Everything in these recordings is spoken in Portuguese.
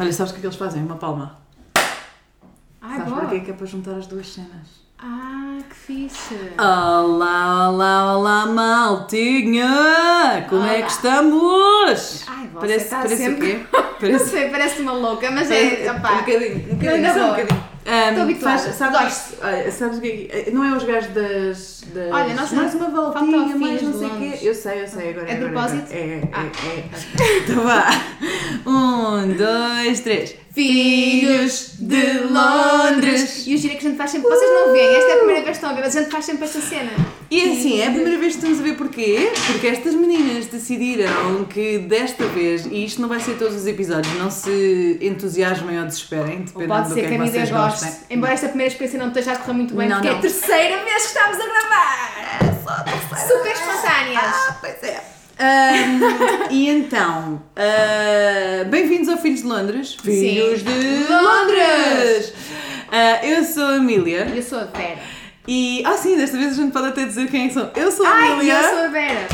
Olha, sabes o que é que eles fazem? Uma palma. Ai, sabes boa. para quê? Que é para juntar as duas cenas. Ah, que fixe. Olá, olá, olá, maltinha! Como é Olá. que estamos? Ai, você parece, está parece sempre- o quê? Não Parece, sei, parece uma louca, mas parece- é. um opá. bocadinho, um bocadinho, Ainda só um bocadinho. Estou habituada. faz- sabes, olha, sabes o que é que- Não é os gajos das. das Olha, nós mais uma voltinha, mais não sei o quê. Eu sei, eu sei. Agora É de agora, propósito? agora. É, é, Ah. é. Então vá. Um, dois, três. Filhos de Londres. E o giro é que a gente faz sempre. Vocês não veem, esta é a primeira vez que estão a ver, mas a gente faz sempre esta cena. E assim, é a primeira vez que estamos a ver porquê? Porque estas meninas decidiram que desta vez, e isto não vai ser todos os episódios, não se entusiasmem ou desesperem, Ou dependendo pode do ser que que é a que Mídia vocês goste. gostem. Embora esta primeira experiência não esteja a correr muito bem, Não, porque é não. a terceira vez que estamos a gravar. Super espontâneas. Ah, pois é. Ahm, e então, ah, bem-vindos ao Filhos de Londres. Filhos de Londres. Ah, eu sou a Emília Eu sou a Vera. E. Ah, sim, desta vez a gente pode até dizer quem é que sou. Eu sou a Ai, eu sou a Vera.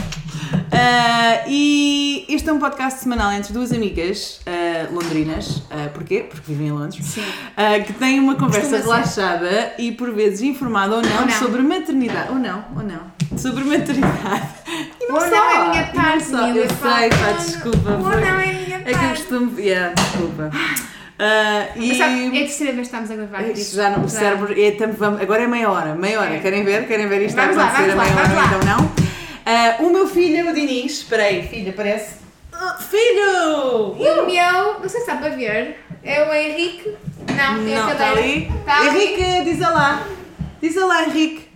Ah, e este é um podcast semanal entre duas amigas ah, londrinas. Ah, porquê? Porque vivem em Londres. Sim. Que têm uma conversa relaxada e por vezes informada ou não, Ou não. sobre maternidade. Ou não, ou não. Sobre maternidade. E Ou só, não é minha não parte, Eu sei, pá, desculpa. Ou foi- não é minha É que eu parte. costumo. Yeah, desculpa. Ah, e. Sabe, é a terceira vez que estamos a gravar. isso já no já- cérebro. é, tam- vamos- agora é meia hora. Meia hora. É. Querem ver? Querem ver isto Vamos a lá, acontecer vamos a meia lá, hora? Então não. Ah, o meu filho é o Diniz. Espera aí, filha, parece. Ah, filho! E o meu, não sei se dá para ver, é o Henrique. Não, é Não, a está cadeira. ali. Está ali. Henrique, diz olá. Diz olá, Henrique.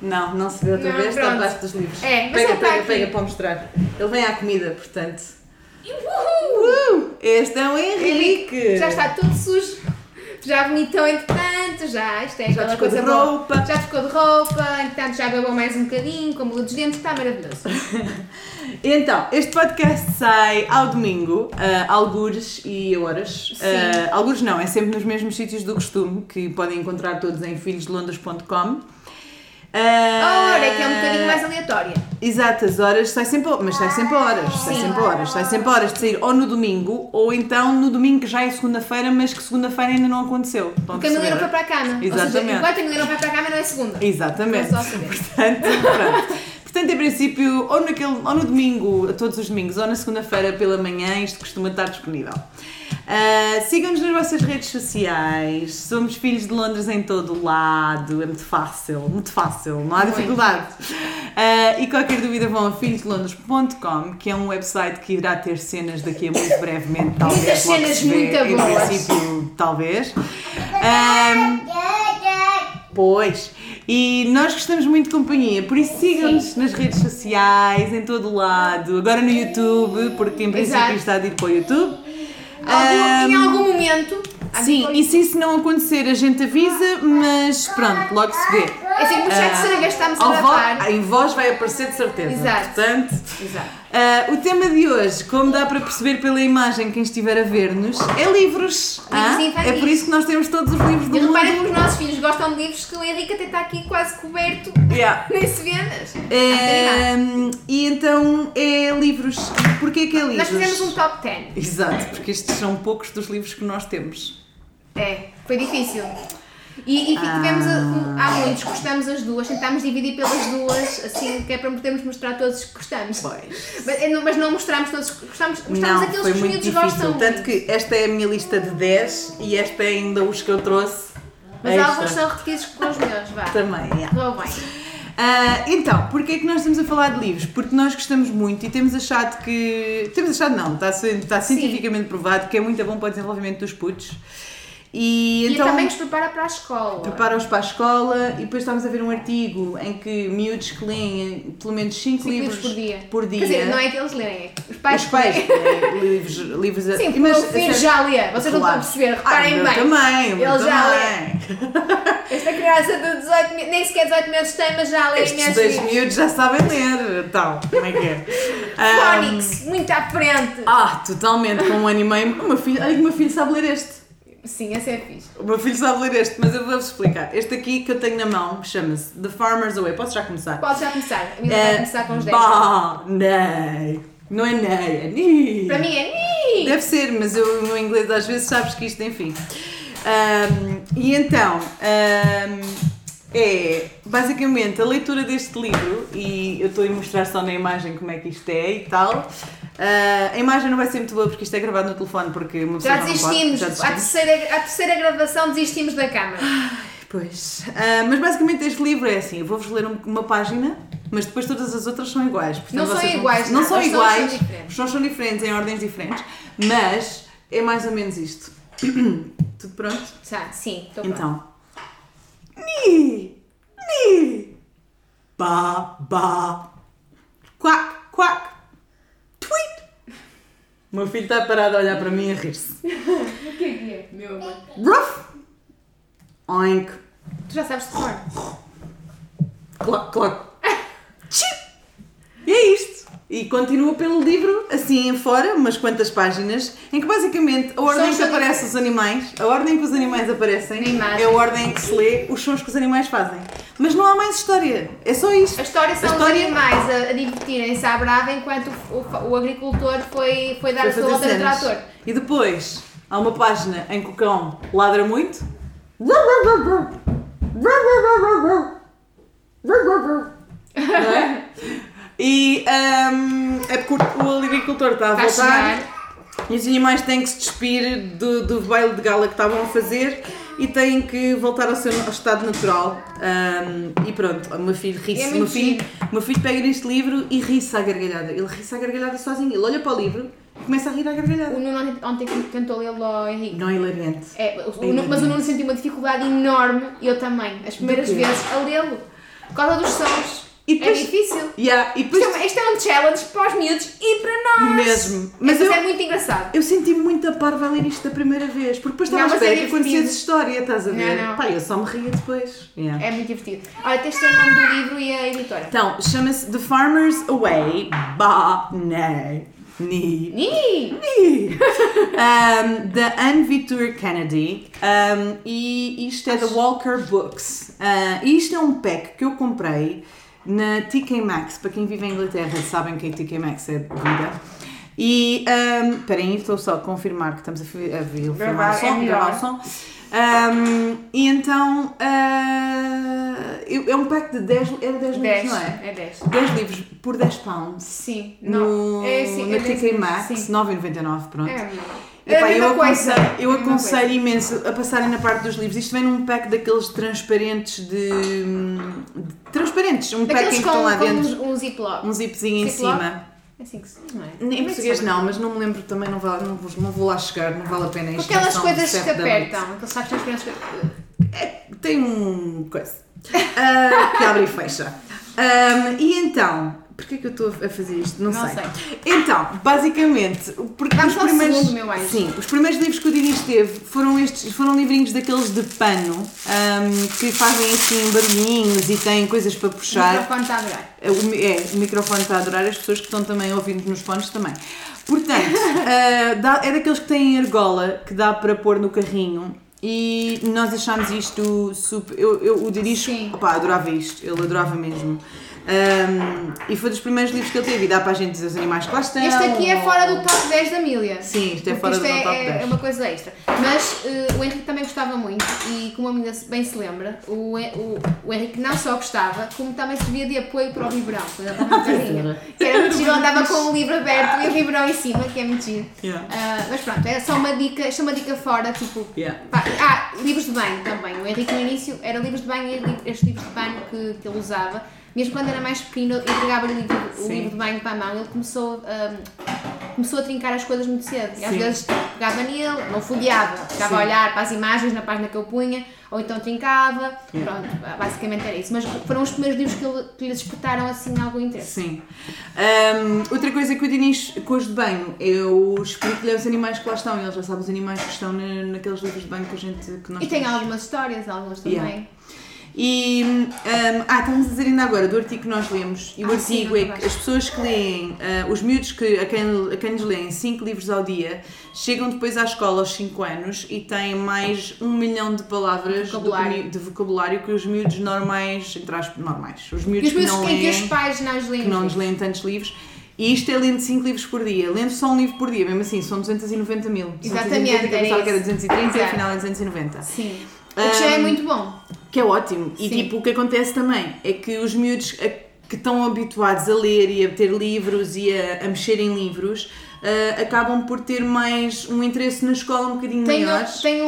Não, não se vê outra Não, vez, está pronto. debaixo dos livros. É, mas pega, está pega, aqui. pega para mostrar. Ele vem à comida, portanto. Uhul! Uh, este é o Henrique. Já está tudo sujo. Já vomitou entretanto, já. Isto é Já aquela trocou de coisa boa. roupa. Já trocou de roupa, entretanto já bebeu mais um bocadinho, como o dos dentes, está maravilhoso. Então, este podcast sai ao domingo, uh, algures e horas. Uh, algures não, é sempre nos mesmos sítios do costume, que podem encontrar todos em filhosdelondres.com. Uh, Ora, é que é um bocadinho mais aleatória. Exato, as horas sai sempre, mas sai sempre a horas, sai Sim. sempre a horas, sai sempre a horas de sair ou no domingo ou então no domingo que já é segunda-feira, mas que segunda-feira ainda não aconteceu. Estão a Porque a Emília não foi para a cama. Ou Exatamente. seja, enquanto a Emília não vai para a cama, não é segunda. Exatamente. Portanto, pronto. Portanto, em princípio, ou, naquele, ou no domingo, todos os domingos, ou na segunda-feira pela manhã, isto costuma estar disponível. Ah, Sigam-nos nas vossas redes sociais. Somos filhos de Londres em todo o lado. É muito fácil, muito fácil, não há dificuldade. Ah, e qualquer dúvida vão a filhosdelondres.com, que é um website que irá ter cenas daqui a muito brevemente, talvez. Muitas cenas muito Em boas. princípio, talvez. Ahm, Pois. E nós gostamos muito de companhia, por isso sigam-nos nas redes sociais, em todo o lado, agora no YouTube, porque em princípio Exato. está a ir para o YouTube. Algum, em Ahm, algum momento. há de Sim, e se isso não acontecer, a gente avisa, mas pronto, logo se vê. É assim, por já a terceira vez que estamos a gravar. em voz vai aparecer de certeza. Exato. Portanto, Exato. ah, o tema de hoje, como dá para perceber pela imagem quem estiver a ver-nos, é livros. ah? É por isso que nós temos todos os livros do E reparem mundo. que os nossos filhos gostam de livros que o Henrique até está aqui quase coberto. Yeah. Nem se vê, mas. É, e então é livros. Porquê que é livros? Nós fizemos um top 10. Exato, porque estes são poucos dos livros que nós temos. É, foi difícil. E, e tivemos, Ah. a- há muitos, gostamos as duas, tentámos dividir pelas duas, assim, que é para podermos mostrar todos que gostamos. Pois. Mas, é, não- mas não mostramos todos, gostamos, gostamos Não, aqueles que os muito miúdos gostam. Tanto que esta é a minha lista de 10 e esta é ainda os que eu trouxe. Mas extra. alguns são repetidos com os meus, vá. Também, yeah. Correu bem. Ah, então, porquê é que nós estamos a falar de livros? Porque nós gostamos muito e temos achado que. Temos achado não, está, está Sim. cientificamente provado que é muito bom para o desenvolvimento dos putos. E, E então. também nos prepara para a escola. Prepara-os para a escola e depois estávamos a ver um artigo em que miúdos que leem pelo menos 5 Cinco livros, livros por dia. por dia. Quer dizer, não é que eles leem, é os pais Os pais leem. livros, livros a- Sim, mas, o filho já lê, vocês não estão a perceber, Ah, reparem meu bem. também, Ele já também. Esta criança de 18 meses, nem sequer 18 meses tem, mas já lê Estes dois livros. miúdos já sabem ler, então, como é que é? Phonics, muito à frente. ah, totalmente, com um ano e meio. O meu filho, olha que o meu filho sabe ler este. Sim, esse é fixe. O meu filho sabe ler este, mas eu vou-vos explicar. Este aqui que eu tenho na mão chama-se The Farmer's Away. Posso já começar? Pode já começar. A minha vai É, começar com os 10. Barney. Não é nei, é ni. Para mim é ni. Deve ser, mas eu no inglês às vezes sabes que isto, enfim. Ahm, e então, ahm, é basicamente a leitura deste livro, e eu estou a mostrar só na imagem como é que isto é e tal. Ah, a imagem não vai ser muito boa porque isto é gravado no telefone, porque uma pessoa Já não desistimos. já À, desistimos. terceira, à terceira gravação desistimos da câmara. Pois. Ah, mas basicamente este livro é assim: eu vou-vos ler um- uma página, mas depois todas as outras são iguais. Portanto, Não são iguais, Não nada, são iguais. são diferentes. Os sons são diferentes, em ordens diferentes, mas é mais ou menos isto. Tudo pronto? Já, sim, estou. Então. Ni! Ni! Ba, ba. Quack, quack. O meu filho está parado a olhar para mim e a rir-se. O que é que é, meu amor? Ruff! Oink! Tu já sabes de cor. Clock, clock. Chip! E é isto. E continua pelo livro, assim em fora, umas quantas páginas, em que basicamente a ordem que aparece os animais, a ordem que os animais aparecem, é a ordem que se lê os sons que os animais fazem. Mas não há mais história, é só isto. A história são A história- os animais a, a divertirem-se à brava enquanto o, o- o agricultor foi, foi dar Foi a sua volta no trator. E depois há uma página em que o cão ladra muito. Não é? E hum, é porque o agricultor está a voltar chegar. e os animais têm que se despir do, do baile de gala que estavam a fazer e têm que voltar ao seu ao estado natural. Hum, e pronto, o meu filho ri-se. É o meu filho, o meu filho pega neste livro e ri-se à gargalhada. Ele ri-se à gargalhada sozinho. Ele olha para o livro e começa a rir à gargalhada. O Nuno ontem, tentou lê-lo ao Henrique. Não é hilariante. É, o- o É Nuno- mas o. Nuno sentiu uma dificuldade enorme, e eu também, as primeiras vezes, a lê-lo. Por causa dos sons. E depois- É difícil. Yeah, e Isto depois é, uma- isto é um challenge para os miúdos e para nós. Mesmo. Mas Mas eu, é muito engraçado. eu senti muito a parva a ler isto da primeira vez, porque depois estava Não, à mas é espera que acontecesse história, estás a ver? Não, não. Pá, eu só me ria depois. Yeah. É muito divertido. Olha, tens de ter o nome do livro e a editora. Então, chama-se The Farmer's Away, Ba, Ne, Ni, Ni! Ni, um, da Anne Vitur Kennedy, um, e isto é da Walker Books. Uh, e isto é um pack que eu comprei na TK Maxx. Para quem vive em Inglaterra sabem que a TK Maxx é vida. E, um, aí, estou só a confirmar que estamos a, a vi- filmar o Gravar, é som, gravar o som. Um, e então, uh, é um pack de 10, era 10 livros, 10. não é? É 10. 10 livros por 10 pounds. Sim. No, Não. É, sim, na é 10 TK livros, Max, sim. 9,99, pronto. É, Epá, é eu aconselho, eu É aconselho imenso a passarem na parte dos livros. Isto vem num pack daqueles transparentes de. de- transparentes, um pack em que estão lá dentro um, um ziplock. um zipzinho em cima. É assim que se diz, não é? Em é português não, mas não me lembro também, não, vale, não, vou, não vou lá chegar, não vale a pena isto. aquelas coisas que apertam. Aqueles sacos transparentes que... Tem um coisa ah, que abre e fecha. Ahm, e então, porquê que eu estou a fazer isto? Não, Não sei. sei. Então, basicamente, porque Vamos os primeiros, segundo, meu anjo. sim, os primeiros livros que o Diniz teve foram estes, foram livrinhos daqueles de pano ahm, que fazem assim barulhinhos e têm coisas para O puxar. microfone está a. O, mi- é, o microfone está a adorar, as pessoas que estão também ouvindo nos fones também. Portanto, dá- é daqueles que têm argola que dá para pôr no carrinho. E nós achámos isto super. Eu, eu, o Sim. opá, adorava isto, ele adorava mesmo. Ahm, e foi dos primeiros livros que ele teve, e dá para a gente dizer os animais que lá estão. Este aqui é fora do top 10 da Milha. Sim, isto é fora isto do é, top é- 10. é uma coisa extra. Mas eh, o Henrique também gostava muito e como a Milha bem se lembra, o, o, o Henrique não só gostava, como também servia de apoio para o biberão. Quando ele estava carrinho. Que era muito giro, andava com o livro aberto e o biberão em cima, que é muito giro. Yeah. Ah, mas pronto, é só uma dica, esta é uma dica fora, tipo. Yeah. pá, ah, livros de banho também. O Henrique no início era livros de banho e estes livros de banho que, que ele usava. Mesmo quando era mais pequeno, eu entregava-lhe o livro, o livro de banho para a mão. Ele começou, ah, começou a trincar as coisas muito cedo. E às Sim. vezes pegava nele, não folheava, ficava a Sim. olhar para as imagens na página que eu punha, ou então trincava. Yeah. Pronto, basicamente era isso. Mas foram os primeiros livros que, ele, que lhe despertaram assim algum interesse. Sim. Ahm, outra coisa que o Diniz, com os de banho, eu explico-lhe os animais que lá estão. Ele já sabe os animais que estão na- naqueles livros de banho que a gente que nós E tem temos. algumas histórias, algumas também. Yeah. E ahm, ah, estamos a dizer ainda agora do artigo que nós lemos. E o Ah, sim, artigo não é que as pessoas que leem, ah, os miúdos que, a, quem, a quem lhes leem 5 livros ao dia, chegam depois à escola aos 5 anos e têm mais um milhão de palavras Vocabulário. do de vocabulário que os miúdos normais, entre aspas, normais, os E miúdos os que não em que leem os pais não leem. que não nos leem tantos livros. E isto é lendo 5 livros por dia. Lendo só um livro por dia, mesmo assim, são 290 mil. Exatamente, 290, que eu pensava que era isso. 230 e afinal é 290. Sim. O que já é Um, muito bom. Que é ótimo. E Sim. tipo, o que acontece também é que os miúdos que estão habituados a ler e a ter livros e a, a mexer em livros ah, acabam por ter mais um interesse na escola um bocadinho Tem, maior. tem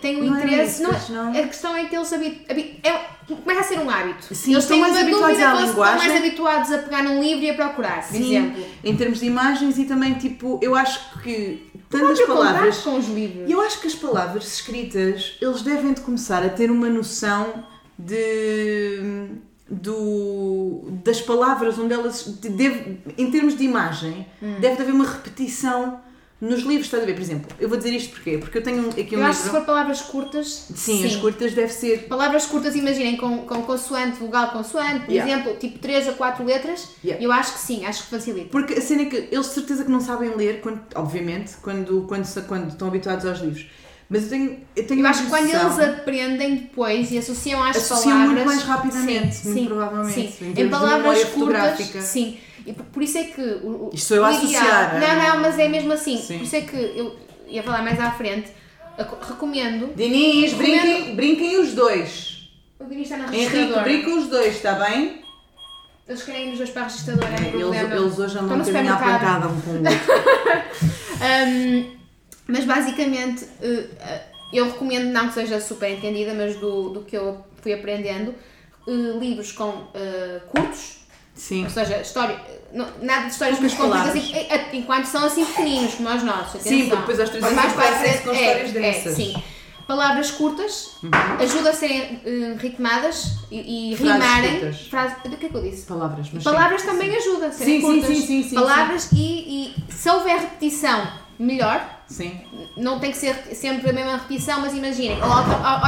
tem um Não é interesse. isso, não, não. A questão é que eles habi, habi- é, começa a ser um hábito. Sim, eles estão têm mais habituados à eles estão linguagem. mais habituados a pegar num livro e a procurar, por Sim, exemplo. em termos de imagens e também tipo, eu acho que tantas Próprio palavras. com os livros. Eu acho que as palavras escritas, eles devem de começar a ter uma noção de do, das palavras onde elas de- deve, em termos de imagem Hum. deve de haver uma repetição nos livros, estás a ver? Por exemplo, eu vou dizer isto porquê? Porque eu tenho aqui um eu acho que se livro. for palavras curtas. Sim, as curtas deve ser. Palavras curtas, imaginem, com, com consoante, vogal, consoante, por Yeah. exemplo, tipo 3 a 4 letras, Yeah. eu acho que sim, acho que facilita. Porque a cena é que eles de certeza que não sabem ler, quando- obviamente, quando, quando, se- quando estão habituados aos livros. Mas eu tenho, eu tenho Eu acho que quando eles aprendem depois e associam às Associam palavras. muito mais rapidamente, sim, muito sim, provavelmente, Sim. em Em palavras curtas. Sim. E por por isso é que. O, Isto sou eu a associar, Não, é? não, mas é mesmo assim. Sim. Por isso é que eu ia falar mais à frente. Recomendo. Diniz, Recomendo- brinquem, brinquem os dois. O Dini está na Henrique, registradora. brinquem os dois, está bem? Eles querem ir os dois para a registradora, é um Eles, eles hoje andam à supermercado. pancada um com o outro. Mas basicamente, eh, eu recomendo, não que seja super entendida, mas do, do que eu fui aprendendo, eh, livros com eh, curtos, Sim. ou seja, história, não- nada de histórias muito e- eh, enquanto são assim pequeninos, como os nossos. Atenção. Sim, porque depois aos três mais frente, com é, histórias é, densas. Uhum. sim. Palavras curtas, ajuda a serem eh, ritmadas e, e Frases rimarem. Frases, o que é que eu disse? Palavras, mas Palavras sim. também ajuda a serem Sim, sim, curtas. sim, sim, sim, Palavras E, e se houver repetição, melhor. Sim. Não tem que ser sempre a mesma repetição, mas imaginem,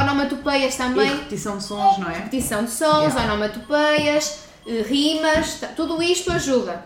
onomatopeias E também, repetição de sons, não é? repetição de sons, Yeah. onomatopeias, rimas, ta- tudo isto ajuda.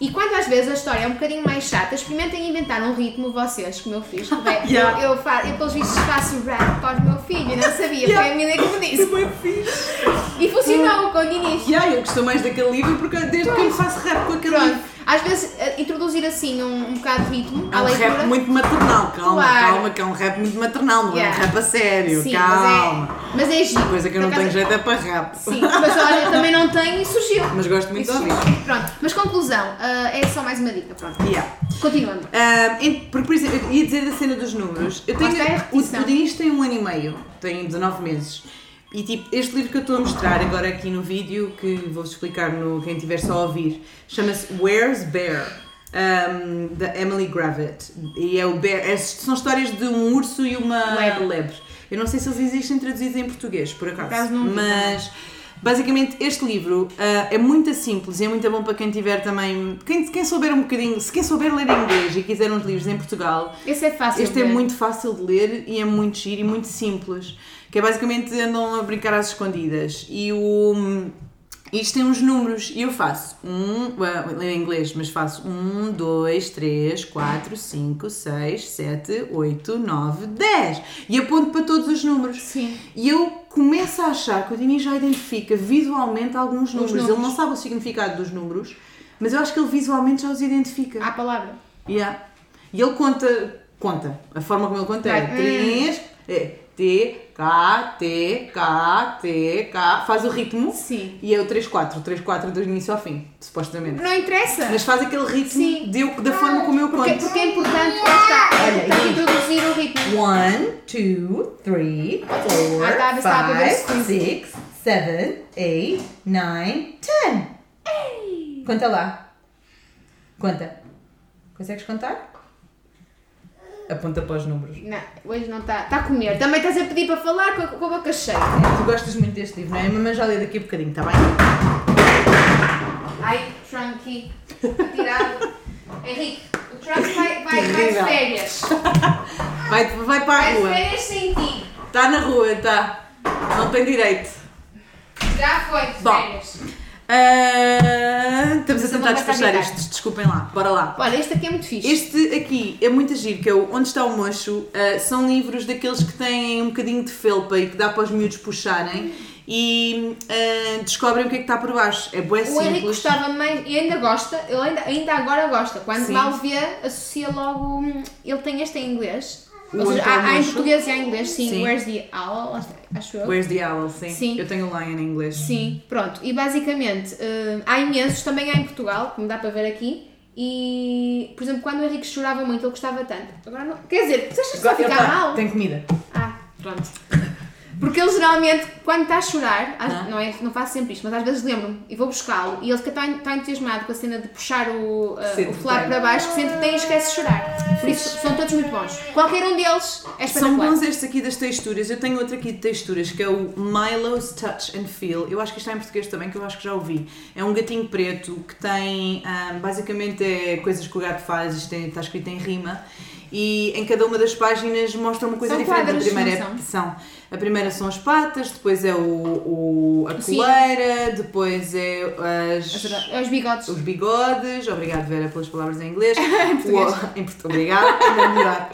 E quando às vezes a história é um bocadinho mais chata, experimentem inventar um ritmo vocês, como eu fiz. Yeah. eu, eu, fa- eu, pelos vistos, faço rap para o meu filho, não sabia, foi a Emília que me disse. Foi fixe. E funcionou com o Diniz. Yeah, eu gosto mais daquele livro porque desde que eu faço rap com aquele Pronto. livro. Às vezes, eh, introduzir assim um, um bocado de ritmo É à um leitura. rap muito maternal, calma, Claro. calma, que é um rap muito maternal, não é Yeah. um rap a sério, Sim, calma. Mas é, mas é giro. Coisa que eu não tenho jeito é para rap. Sim, mas olha, também não tenho e surgiu. Mas gosto muito de ouvir. Pronto, mas conclusão, ah, é só mais uma dica, pronto. Yeah. Continuando. Porque, por exemplo, eu ia dizer da cena dos números. Eu tenho, a o, o Diniz tem um ano e meio, tem 19 meses. E tipo, este livro que eu estou a mostrar agora aqui no vídeo, que vou explicar no quem estiver só a ouvir, chama-se Where's Bear? um, da Emily Gravett. E é o Bear. é- são histórias de um urso e uma Lebre. lebre. Eu não sei se eles existem traduzidos em português, por acaso. acaso não mas. Basicamente, este livro ah, é muito simples e é muito bom para quem tiver também. Quem, quem souber um bocadinho, se quem souber ler inglês e quiser uns livros em Portugal, Esse é fácil. este é muito fácil de ler e é muito giro e muito simples. Que é basicamente andam a brincar às escondidas. E o. Isto tem uns números e eu faço um, well, em inglês, mas faço um, dois, três, quatro, cinco, seis, sete, oito, nove, dez e aponto para todos os números. Sim. E eu começo a achar que o Dini já identifica visualmente alguns números. números. Ele não sabe o significado dos números, mas eu acho que ele visualmente já os identifica. À palavra. Yeah. E ele conta, conta, a forma como ele conta é. 3, é T, K, T, K, T, K, faz o ritmo Sim. e é o 3, 4, o 3, 4 do início ao fim, supostamente. Não interessa. Mas faz aquele ritmo Sim. de da forma como eu porque, conto. porque é importante, é Olha, diz. introduzir o ritmo. 1, 2, 3, 4, Ah, tá, a ver se está a ver se 5, 6, 7, 8, 9, 10. Conta lá. Conta. Consegues contar? Aponta para os números. Não, hoje não está. Está a comer. Também estás a pedir para falar com a, com a boca cheia. Tu gostas muito deste livro, não é? A mamãe já lê daqui a bocadinho, está bem? Ai, Trunky. Tirado. Henrique, o Trunk vai, vai, vai de Terrível. férias. Vai, vai para a Vai de rua. férias sem ti. Está na rua, está. Não tem direito. Já foi de Bom. férias. Ah, estamos a tentar despachar estes, desculpem lá. Bora lá. Olha, este aqui é muito fixe. Este aqui é muito giro, que é o Onde está o Mocho. Ah, são livros daqueles que têm um bocadinho de felpa e que dá para os miúdos puxarem e ah, descobrem o que é que está por baixo. É bué O Henrique simples. gostava mais, e ainda gosta, ele ainda, ainda agora gosta. Quando Sim. mal vê, associa logo. hum, Ele tem este em inglês. O Ou seja, há, há em português e há em inglês, sim. Sim. Where's the owl? Acho eu. Where's the owl? Sim. Sim. Eu tenho o lion em inglês. Sim, pronto. E basicamente, hum, há imensos, também há em Portugal, como dá para ver aqui. E, por exemplo, quando o Henrique chorava muito, ele gostava tanto. Agora não. Quer dizer, tu achas que vai ficar mal? Tem comida. Ah, pronto. Porque ele geralmente, quando está a chorar, Ah. não, é, não faço sempre isto, mas às vezes lembro-me e vou buscá-lo e ele fica tão, tão entusiasmado com a cena de puxar o, uh, o bem. para baixo que que tem e esquece de chorar. Por isso, são todos muito bons. Qualquer um deles é São bons estes aqui das texturas. Eu tenho outro aqui de texturas que é o Milo's Touch and Feel. Eu acho que isto está em português também, que eu acho que já ouvi. É um gatinho preto que tem. ah, basicamente é coisas que o gato faz, isto está escrito em rima. E em cada uma das páginas mostra uma coisa São diferente. quadros, a primeira é- são. A primeira são as patas, depois é o, o- a Sim. coleira, depois é as, É os bigodes. os bigodes, obrigado Vera pelas palavras em inglês. Em português. O- em português, obrigado, melhor.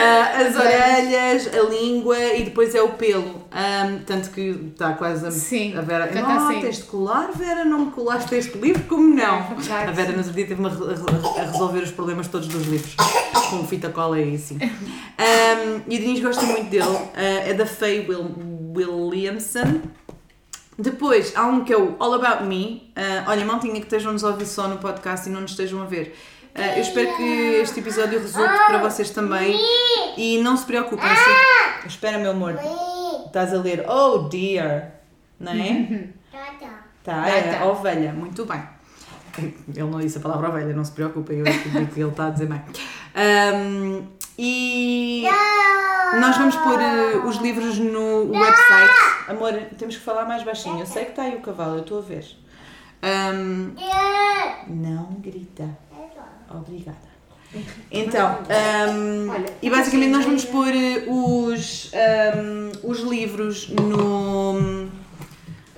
Ah, as orelhas, a língua e depois é o pelo. Ahm, tanto que está quase a, Sim, a Vera. já Não, assim. tens de colar, Vera, não me colaste este livro, como não? É a Vera nos outro dia teve-me a, a resolver os problemas todos dos livros, com fita cola e assim. Ahm, e o Diniz gosta muito dele, ah, é da Faye Will- Williamson. Depois há um que é o All About Me. Ah, olha, maltinha que estejam-nos a ouvir só no podcast e não nos estejam a ver. Ah, eu espero que este episódio resulte para vocês também. E não se preocupem. Se... Espera, meu amor. Estás a ler Oh dear. Não é? Tá, é Tá, tá. a ovelha. Muito bem. Ele não disse a palavra ovelha, não se preocupem. Eu acredito que ele está a dizer bem. Ahm, e nós vamos pôr eh, os livros no website. Amor, temos que falar mais baixinho. Eu sei que está aí o cavalo, eu estou a ver. Ahm, não grita. Obrigada. Então, Olha, e basicamente nós vamos pôr eh, os, ahm, os livros no,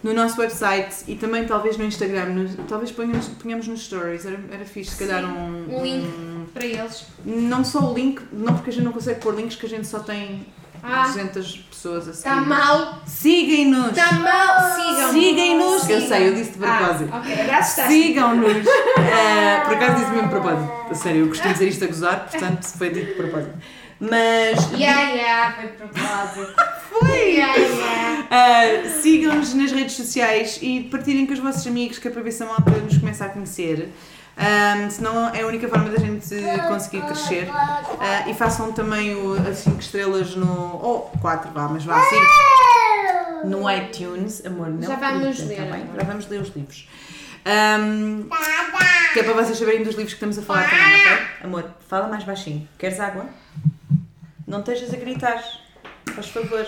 no nosso website e também talvez no Instagram. no- talvez ponhamos, ponhamos nos stories. Era, era fixe, se calhar, um, Um link um- para eles. Não só o link, não porque a gente não consegue pôr links, que a gente só tem Ah. 200 pessoas a seguir. Está mal. Sigam-nos! Está mal. Sigam. Sigam-nos! Eu sei, eu disse de propósito. Ah, ok, está. Sigam-nos! Eh, por acaso disse mesmo de propósito. A sério, eu costumo dizer isto a gozar, portanto foi dito de propósito. Mas Yeah, yeah, foi propósito. Foi! Yeah, yeah. eh, sigam-nos nas redes sociais e partilhem com os vossos amigos, que é para ver se a malta nos começa a conhecer. Ahm, senão é a única forma da gente conseguir crescer. Ah, e façam também o, as 5 estrelas no. Ou 4, vá, mas vá 5 no iTunes. Amor, não. Já vamos ler, tá bem? amor. Já vamos ler os livros. Ahm, que é para vocês saberem dos livros que estamos a falar também, ok? Amor, fala mais baixinho. Queres água? Não estejas a gritar. Faz favor.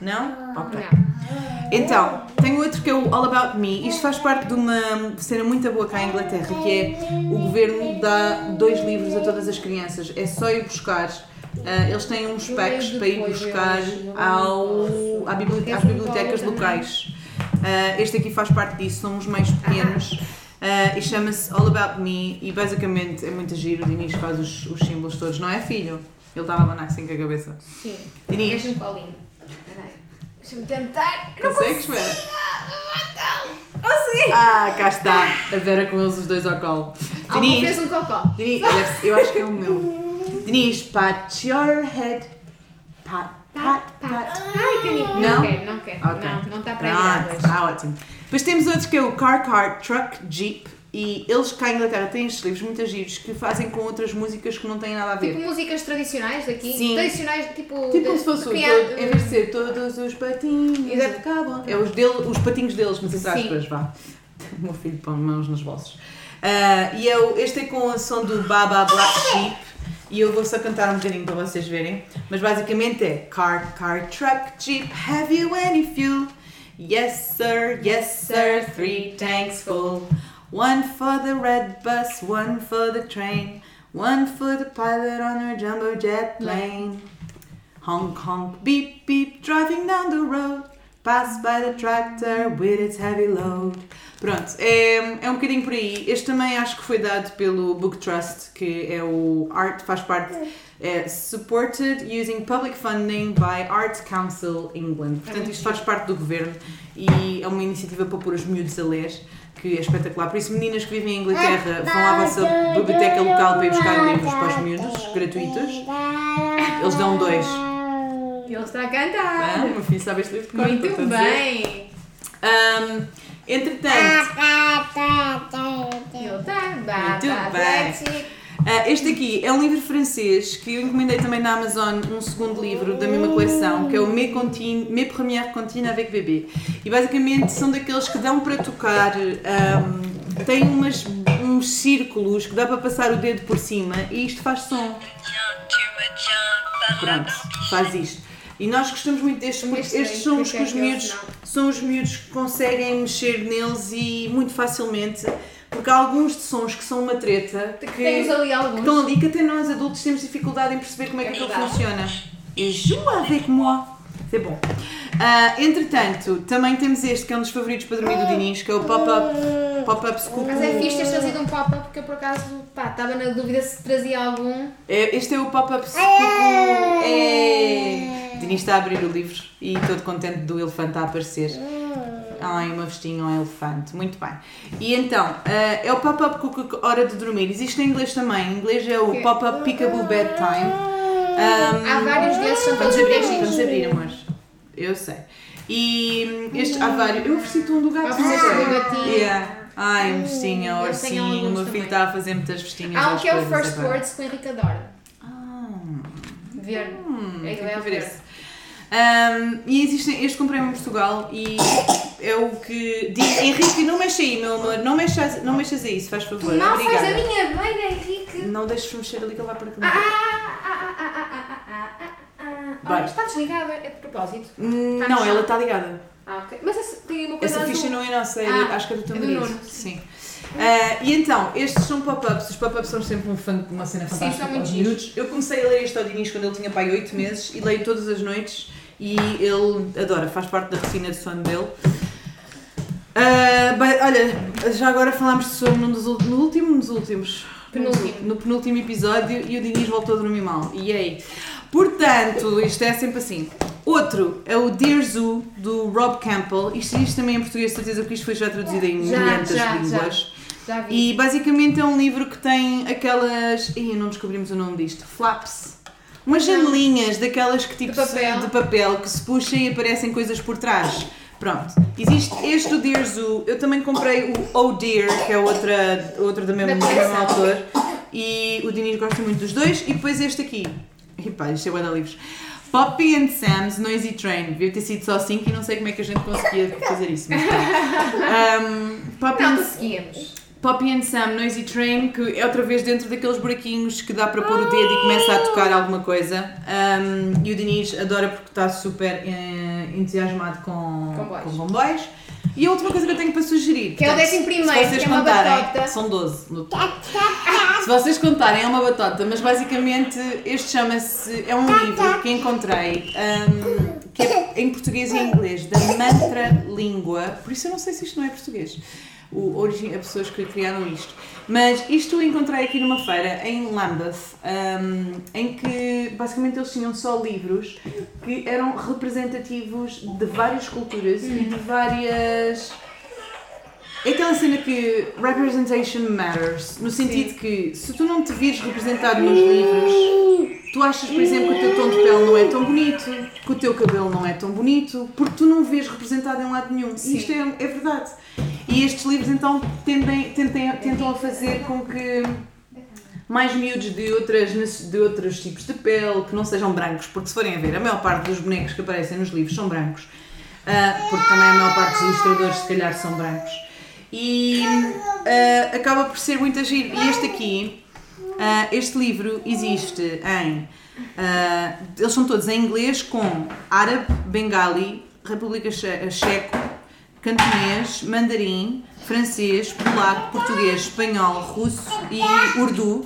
Não? Ok. Não. Então, tenho outro que é o All About Me. Isto faz parte de uma cena muito boa cá em Inglaterra, que é o governo dá dois livros a todas as crianças. É só ir buscar. Ah, eles têm uns packs para ir buscar ao, à bibli- às bibliotecas locais. Ah, este aqui faz parte disso, são os mais pequenos. Ah, e chama-se All About Me e basicamente é muito giro, o Dinis faz os, os símbolos todos, não é filho? Ele estava a abanar assim com a cabeça. Sim. Dinis, Deixa-me colinho. Deixa-me tentar. consegues ver? Consegui! Ah, cá está. A Vera com eles os dois ao colo. Denise, fez um cocó. Deve- eu acho que é o meu. Denise, pat your head. Pat, pat, pat. Ai, canito. Não? Não quero, não quero. Ok. Não, não está para Ah, aí. está ótimo. Depois temos outros que é o Car Car Truck Jeep. E eles cá em Inglaterra têm estes livros muito giros que fazem com outras músicas que não têm nada a ver. Tipo músicas tradicionais daqui? Sim. Tradicionais, tipo. Tipo como se fosse o criar- todo, em vez de ser todos os patinhos Exato. acabam. É os, dele, os patinhos deles, mas entre aspas, vá. O meu filho põe mãos nos bolsos. Ah, e é o- este é com a som do Baba Black Sheep. E eu vou só cantar um bocadinho para vocês verem. Mas basicamente é Car, car, truck, jeep, have you any fuel? Yes sir, yes sir, three tanks full. One for the red bus, one for the train. One for the pilot on our jumbo jet plane. Honk honk beep beep driving down the road. Pass by the tractor with its heavy load. Pronto, é, é um bocadinho por aí. Este também acho que foi dado pelo Book Trust, que é o Art, faz parte. É supported using public funding by Arts Council England. Portanto, isto faz parte do governo e é uma iniciativa para pôr os miúdos a ler, que é espetacular. Por isso, meninas que vivem em Inglaterra, vão à vossa biblioteca local para ir buscar livros para os miúdos, gratuitos. Eles dão dois. Ele está a Ah, cantar. o meu filho sabe este livro de cor, Muito bem. Ahm, entretanto, Ele está Muito bem. Ah, este aqui é um livro francês que eu encomendei também na Amazon, um segundo livro da mesma coleção, que é o Mes, Contines, Mes Premières Comptines avec Bébé. E basicamente são daqueles que dão para tocar, ahm, tem umas, uns círculos que dá para passar o dedo por cima e isto faz som. Pronto, faz isto. E nós gostamos muito destes porque Este estes aí, são os que os é miúdos são os miúdos que conseguem mexer neles e muito facilmente, porque há alguns de sons que são uma treta que, Temos ali que alguns. estão ali que até nós adultos temos dificuldade em perceber como é que É aquilo funciona. E joue avec moi. C'est bom. Ah, entretanto, também temos este que é um dos favoritos para dormir do Dinis, que é o Pop-Up Pop-Up Scoop. Mas é fixe teres trazido um pop-up porque eu por acaso pá, estava na dúvida se trazia algum. É, Este é o Pop-Up Scoop. É. O Dinis está a abrir o livro e todo contente do elefante a aparecer. Ai, uma vestinha um elefante, muito bem. E então, eh, é o pop-up cook hora de dormir. Existe em inglês também. Em inglês é o pop-up peekaboo bedtime. Um, Há vários desses, são todos Vamos abrir, vamos abrir, amor. Eu sei. E hum, este, há vários. Eu ofereci-te um do gato. Ah, ofereceste não um do gatinho. Yeah. Ai, um vestinho, Eu tenho ursinho. O meu filho está a fazer muitas vestinhas. Há um que é o First agora. Words com o Henrique adora. Ah, Verde. hum, É, é que o ver verde. Um, e existem, este comprei em Portugal e é o que diz, Henrique, não mexa aí, meu amor, não mexas, não mexas a isso, faz favor. Não Obrigada. faz a minha beira, Henrique. Não deixes mexer ali que ele vai para Ah, cá. ah, ah, ah, ah, ah, ah, ah, ah. Vai. Olha, está desligado, é de propósito. Hum, Tá não, ela está ligada. Ah, ok. Mas essa, tem uma coisa Essa ficha não é nossa, é Ah, acho que é do teu é do marido. Sim. Ah, e então, estes são pop-ups. Os pop-ups são sempre um fã, uma cena Sim, fantástica são muito para os giros. miúdos. Eu comecei a ler este ao Diniz quando ele tinha pai 8 meses e leio todas as noites e ele adora, faz parte da rotina de sono dele. Ah, bem, olha, já agora falámos de sono ul- no último, nos últimos. Penúltimo. No penúltimo episódio e o Diniz voltou a dormir mal. E aí? Portanto, isto é sempre assim. Outro é o Dear Zoo, do Rob Campbell. Isto existe também em português, certeza que isto foi já traduzido em Já, milhares já, línguas. Já vi. E basicamente é um livro que tem aquelas. Ih, não descobrimos o nome disto. Flaps. Umas janelinhas daquelas que tipo De papel. de papel que se puxam e aparecem coisas por trás. Pronto. Existe este do Dear Zoo. Eu também comprei o Oh Dear, que é outra, outra da mesma, Da do mesmo autor. E o Diniz gosta muito dos dois. E depois este aqui. E pá, isto é livros. Poppy and Sam's Noisy Train. Devia ter sido só 5 e não sei como é que a gente conseguia fazer isso. Mas um, Poppy Não and conseguíamos. Poppy and Sam Noisy Train, que é outra vez dentro daqueles buraquinhos que dá para pôr o dedo e começa a tocar alguma coisa. Um, e o Diniz adora porque está super eh, entusiasmado com Comboios. com comboios. E a última coisa que eu tenho para sugerir. Que é o décimo primeiro, se vocês que é uma contarem, batota. São 12. no total. Se vocês contarem, é uma batota, mas basicamente este chama-se. É um livro que encontrei, um, que é em português e em inglês, da Mantra Língua. Por isso eu não sei se isto não é português. O origem, as pessoas que criaram isto. Mas isto eu encontrei aqui numa feira em Lambeth, um, em que basicamente eles tinham só livros que eram representativos de várias culturas e de várias. É aquela cena que representation matters, no sentido que se tu não te vires representado nos livros, tu achas, por exemplo, que o teu tom de pele não é tão bonito, que o teu cabelo não é tão bonito, porque tu não o vês representado em lado nenhum. Sim. Isto é, é verdade. E estes livros então tendem, tentem, tentam a fazer com que mais miúdos de, outras, de outros tipos de pele, que não sejam brancos, porque se forem a ver, a maior parte dos bonecos que aparecem nos livros são brancos, Ah, porque também a maior parte dos ilustradores se calhar são brancos. E ah, acaba por ser muito agir. E este aqui, ah, este livro existe em. ah, eles são todos em inglês com árabe, bengali, República Che- Checo, cantonês, mandarim, francês, polaco, português, espanhol, russo e urdu.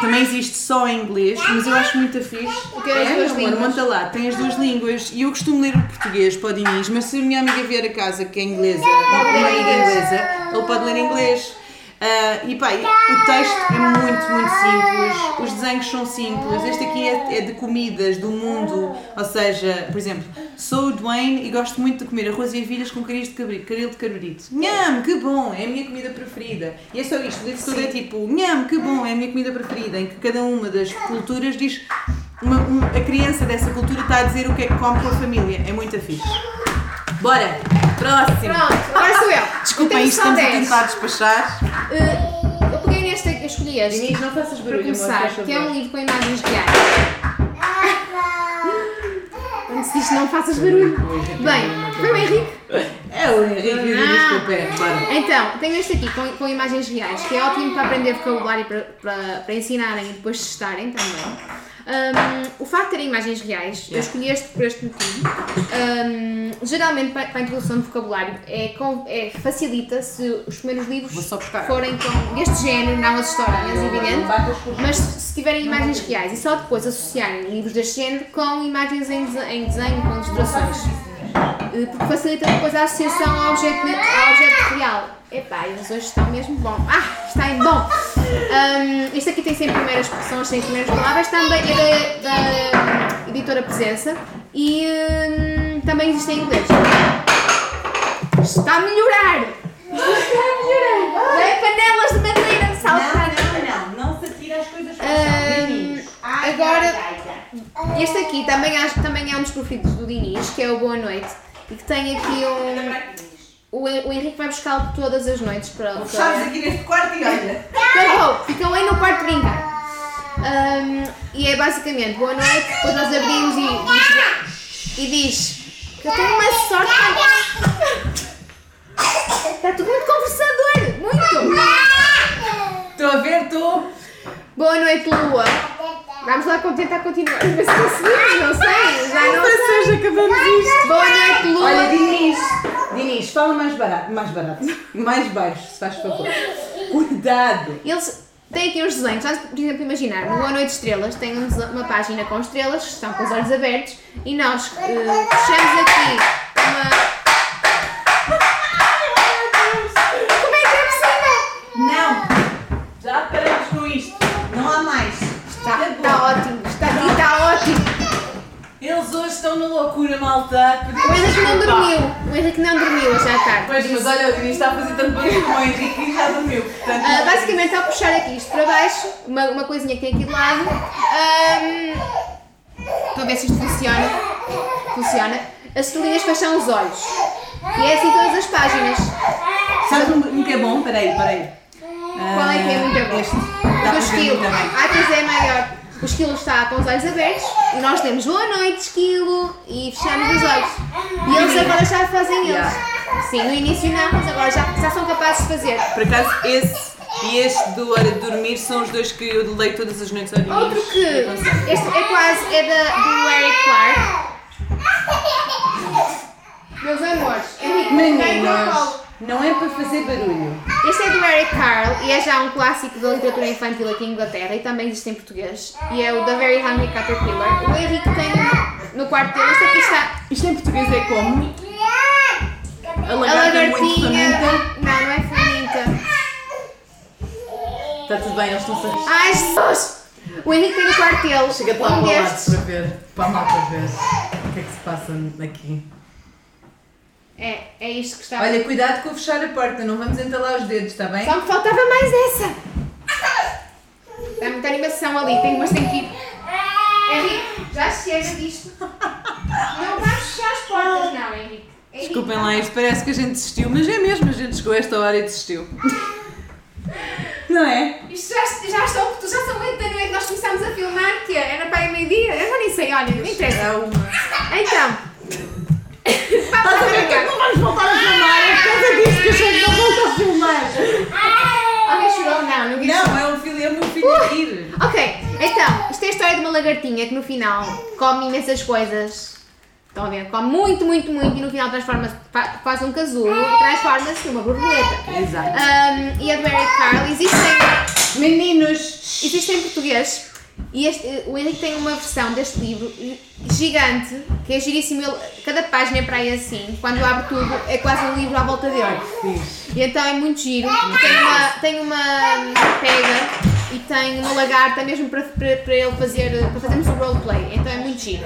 Também existe só em inglês, mas eu acho muito fixe. Ter as É, duas amor, línguas. monta lá, tem as duas línguas. E eu costumo ler o português para o Diniz, mas se a minha amiga vier a casa, que é inglesa, uma amiga inglesa, ele pode ler inglês. Ah, e pá, o texto é muito, muito simples, os desenhos são simples. Este aqui é, é de comidas do mundo, ou seja, por exemplo, sou o Dwayne e gosto muito de comer arroz e ervilhas com caril de cabrito, caril de carurito. Nham, que bom, é a minha comida preferida. E é só isto, o livro todo é tipo, nham, que bom, é a minha comida preferida, em que cada uma das culturas diz uma- um- a criança dessa cultura está a dizer o que é que come com a família. É muito fixe. Bora! Próximo! Pronto, agora sou eu. Tenho isto estamos a 10. tentar despachar. Uh, eu peguei neste, eu escolhi este. Diniz, não faças Para barulho, amor, começar, que é um livro com imagens reais. Quando se diz não faças barulho. Bem, foi o Henrique. É o Henrique e o Diniz Não. com o pé. Bora. Então, tenho este aqui com, com imagens reais, que é ótimo para aprender vocabulário e para, para, para ensinarem e depois testarem também. Um, o facto de ter imagens reais, eu escolhi este por este motivo. Um, geralmente, para, para a introdução de vocabulário, é, é- facilita se os primeiros livros forem com deste género, não as histórias, evidente. Mas se tiverem imagens reais e só depois associarem livros deste género com imagens em, em desenho, com ilustrações. Eh, Porque facilita depois a associação ao objeto, ao objeto real. Epá, eles hoje estão mesmo bom. Ah, está em bom! Um, este aqui tem 100 primeiras expressões, 100 primeiras palavras, também é da, da editora Presença e hum, também existe em inglês. Está a melhorar! Está a melhorar! Vem panelas de madeira saltar! não, não, não se atira as coisas Hum, agora, este aqui também, acho, também é um dos preferidos do Diniz, que é o Boa Noite, e que tem aqui um. O, o Henrique vai buscá-lo todas as noites para. Sabes para aqui neste quarto e olha. Acabou! Ficam aí no quarto brincar. Hum, e é basicamente boa noite, depois nós abrimos e diz, e diz que eu tenho uma sorte. Está tudo muito conversador! Muito! Estou a ver, estou. Boa noite, Lua! Vamos lá tentar continuar. Mas se conseguimos, não sei, já não sei. Seja, acabamos isto. Boa noite, Lua! Olha, Diniz, Diniz, fala mais barato, mais barato, mais baixo, se faz favor. Cuidado. Eles têm aqui uns desenhos, Vamos, por exemplo, imaginar, no Boa Noite Estrelas tem um uma página com estrelas que estão com os olhos abertos e nós eh, puxamos aqui uma. Como é que é possível? Não, já paramos com isto. Não há mais. Está, está ótimo, está aqui, está ótimo. Eles hoje estão na loucura, malta. O Henrique não dormiu, o Henrique não dormiu hoje à tarde. Pois, mas olha, o Diniz está a fazer tanto barulho como o Henrique e já dormiu. Portanto, Ah, basicamente, ao puxar aqui isto para baixo, uma, uma coisinha que tem aqui de lado, ahm, estou a ver se isto funciona. Funciona. As estrelinhas fecham os olhos. E é assim todas as páginas. sabes um, um que é bom? Peraí, peraí. Qual é que é muito bom? Este. Dá O para bem. Ah, pois é maior. O esquilo está com os olhos abertos e nós temos boa noite, esquilo, e fechamos os olhos. E eles agora já fazem eles. Sim, no início não, mas agora já, já são capazes de fazer. Por acaso, esse e este do Hora de Dormir são os dois que eu leio todas as noites ao. Outro que. Este é quase. é da, do Eric Clark. Meus amores, o Meninas. Não é para fazer barulho. Este é do Eric Carle e é já um clássico da literatura infantil aqui em Inglaterra e também existe em português. E é o The Very Hungry Caterpillar. O Henrique tem no quarto dele. Este aqui está Isto em português é como? A a lagarta muito lagartinha. faminta. Não, não é faminta. Está tudo bem, eles estão a Ai, Jesus! O Henrique tem no quarto dele. Chega-te lá um para o lado para ver, para a malta ver o que é que se passa aqui. É, é isto que está. Olha, cuidado com fechar a porta, não vamos entalar os dedos, está bem? Só me faltava mais essa. Dá muita animação ali, tem, mas tem que ir. Henrique, já chega disto. Não vais fechar as portas, não, Henrique. Henrique. Desculpem lá, isto parece que a gente desistiu, mas é mesmo, a gente chegou a esta hora e desistiu. Não é? Isto já, já, estão, já são 8 da noite, nós começámos a filmar, que era para aí meio-dia. Eu já nem sei, olha, não interessa. É. Então. Estás a ver que é que não vamos voltar a filmar? É por causa disso que a gente não volta a filmar. Alguém chorou? Não, não Não, é um filho, é o meu filho a rir. Ok, então, isto é a história de uma lagartinha que no final come imensas coisas. Estão a ver? Come muito, muito, muito e no final transforma fa- faz um casulo e transforma-se numa borboleta. Exato. Um, e a Eric Carle existem. Meninos! Existe em português e este, o Henrique tem uma versão deste livro gigante, que é giríssimo. Ele, cada página é para aí assim, quando abre tudo, é quase um livro à volta dele. E então é muito giro. Tem uma, tem uma pega e tem uma lagarta mesmo para, para, para ele fazer, para fazermos o roleplay. Então é muito giro.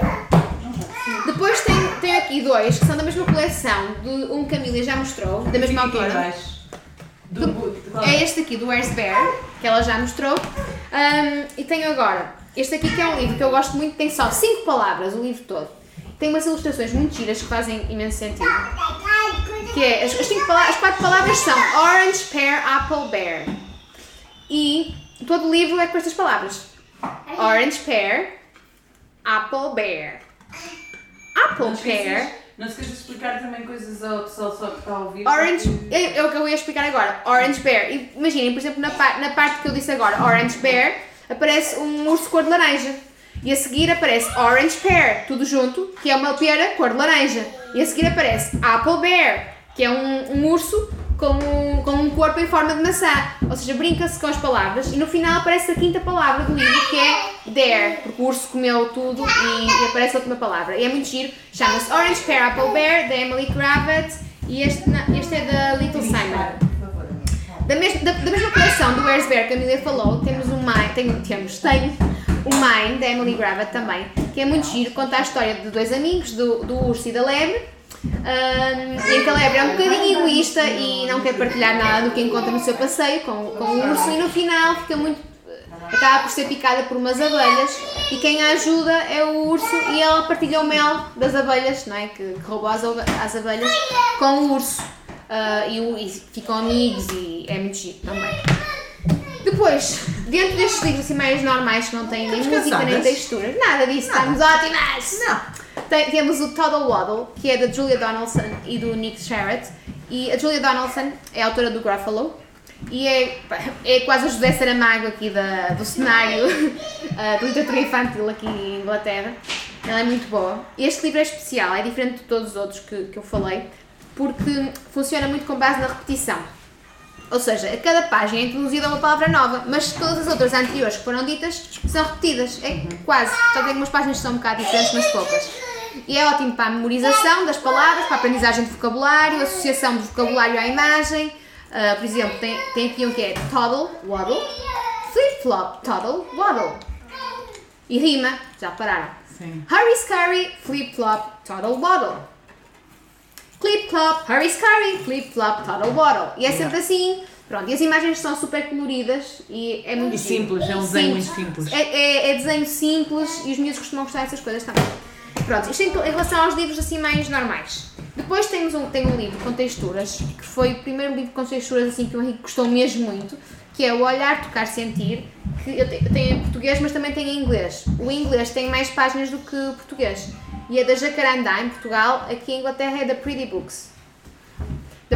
Depois tem, tem aqui dois que são da mesma coleção, de um que a Camila já mostrou, da mesma autora. Do, do, qual É este aqui, do Where's Bear, que ela já mostrou. Um, e tenho agora este aqui que é um livro que eu gosto muito, tem só 5 palavras, o livro todo. Tem umas ilustrações muito giras que fazem imenso sentido. Que é, as, as, cinco pala- as quatro palavras são Orange, Pear, Apple, Bear. E todo o livro é com estas palavras. Orange, Pear, Apple, Bear. Apple, Pear, Não se esqueças de explicar também coisas ao pessoal só que está a ouvir. Orange, porque- é, é o que eu ia explicar agora. Orange Bear. Imaginem, por exemplo, na, na parte que eu disse agora, Orange Bear, aparece um urso cor de laranja. E a seguir aparece Orange Pear, tudo junto, que é uma pera cor de laranja. E a seguir aparece Apple Bear, que é um, um urso com um, com um corpo em forma de maçã. Ou seja, brinca-se com as palavras. E no final aparece a quinta palavra do livro, que é Dare, porque o urso comeu tudo e, e aparece a última palavra. E é muito giro. Chama-se Orange Pear, Apple Bear, da Emily Kravitz. E este, não, este é da Little Simon. Da, mes da, da mesma coleção do Where's Bear que a Emília falou, temos um Mine, tem, temos, tem o Mine, da Emily Gravett também, que é muito giro, conta a história de dois amigos, do, do urso e da lebre, em lebre é um bocadinho egoísta e não quer partilhar nada do que encontra no seu passeio com, com o urso e no final fica muito acaba por ser picada por umas abelhas e quem a ajuda é o urso e ela partilha o mel das abelhas, não é? Que, que roubou as, as abelhas com o urso. Ah, e, e ficam amigos e é muito giro também. Depois, dentro destes livros assim mais normais que não têm nem Estamos música nem cansadas? texturas, nada disso, estamos ótimas! Não. Tem- temos o Toddle Waddle, que é da Julia Donaldson e do Nick Sherratt. E a Julia Donaldson é autora do Gruffalo e é, é quase a José Saramago aqui da, do cenário ah, de literatura infantil aqui em Inglaterra. Ela é muito boa. Este livro é especial, é diferente de todos os outros que, que eu falei, porque funciona muito com base na repetição. Ou seja, a cada página é introduzida uma palavra nova, mas todas as outras anteriores que foram ditas são repetidas. É quase. Só tem algumas páginas que são um bocado diferentes, mas poucas. E é ótimo para a memorização das palavras, para a aprendizagem de vocabulário, associação de vocabulário à imagem. Ah, por exemplo, tem, tem aqui um que é toddle, waddle, flip-flop, toddle, waddle. E rima, já pararam. Sim. Hurry, scurry, flip-flop, toddle, waddle. Clip-clop, hurry, scurry, flip-flop, toddle, waddle. E é sempre assim. Pronto, e as imagens são super coloridas e é muito E simples, é um desenho muito simples. É, é, é desenho simples e os miúdos costumam gostar dessas coisas também. Pronto, isto em, relação aos livros assim mais normais. Depois temos um, tem um livro com texturas, que foi o primeiro livro com texturas assim que o Henrique gostou mesmo muito, que é o Olhar, Tocar, Sentir, que eu tenho em português, mas também tenho em inglês. O inglês tem mais páginas do que o português. E é da Jacarandá, em Portugal, aqui em Inglaterra é da Pretty Books.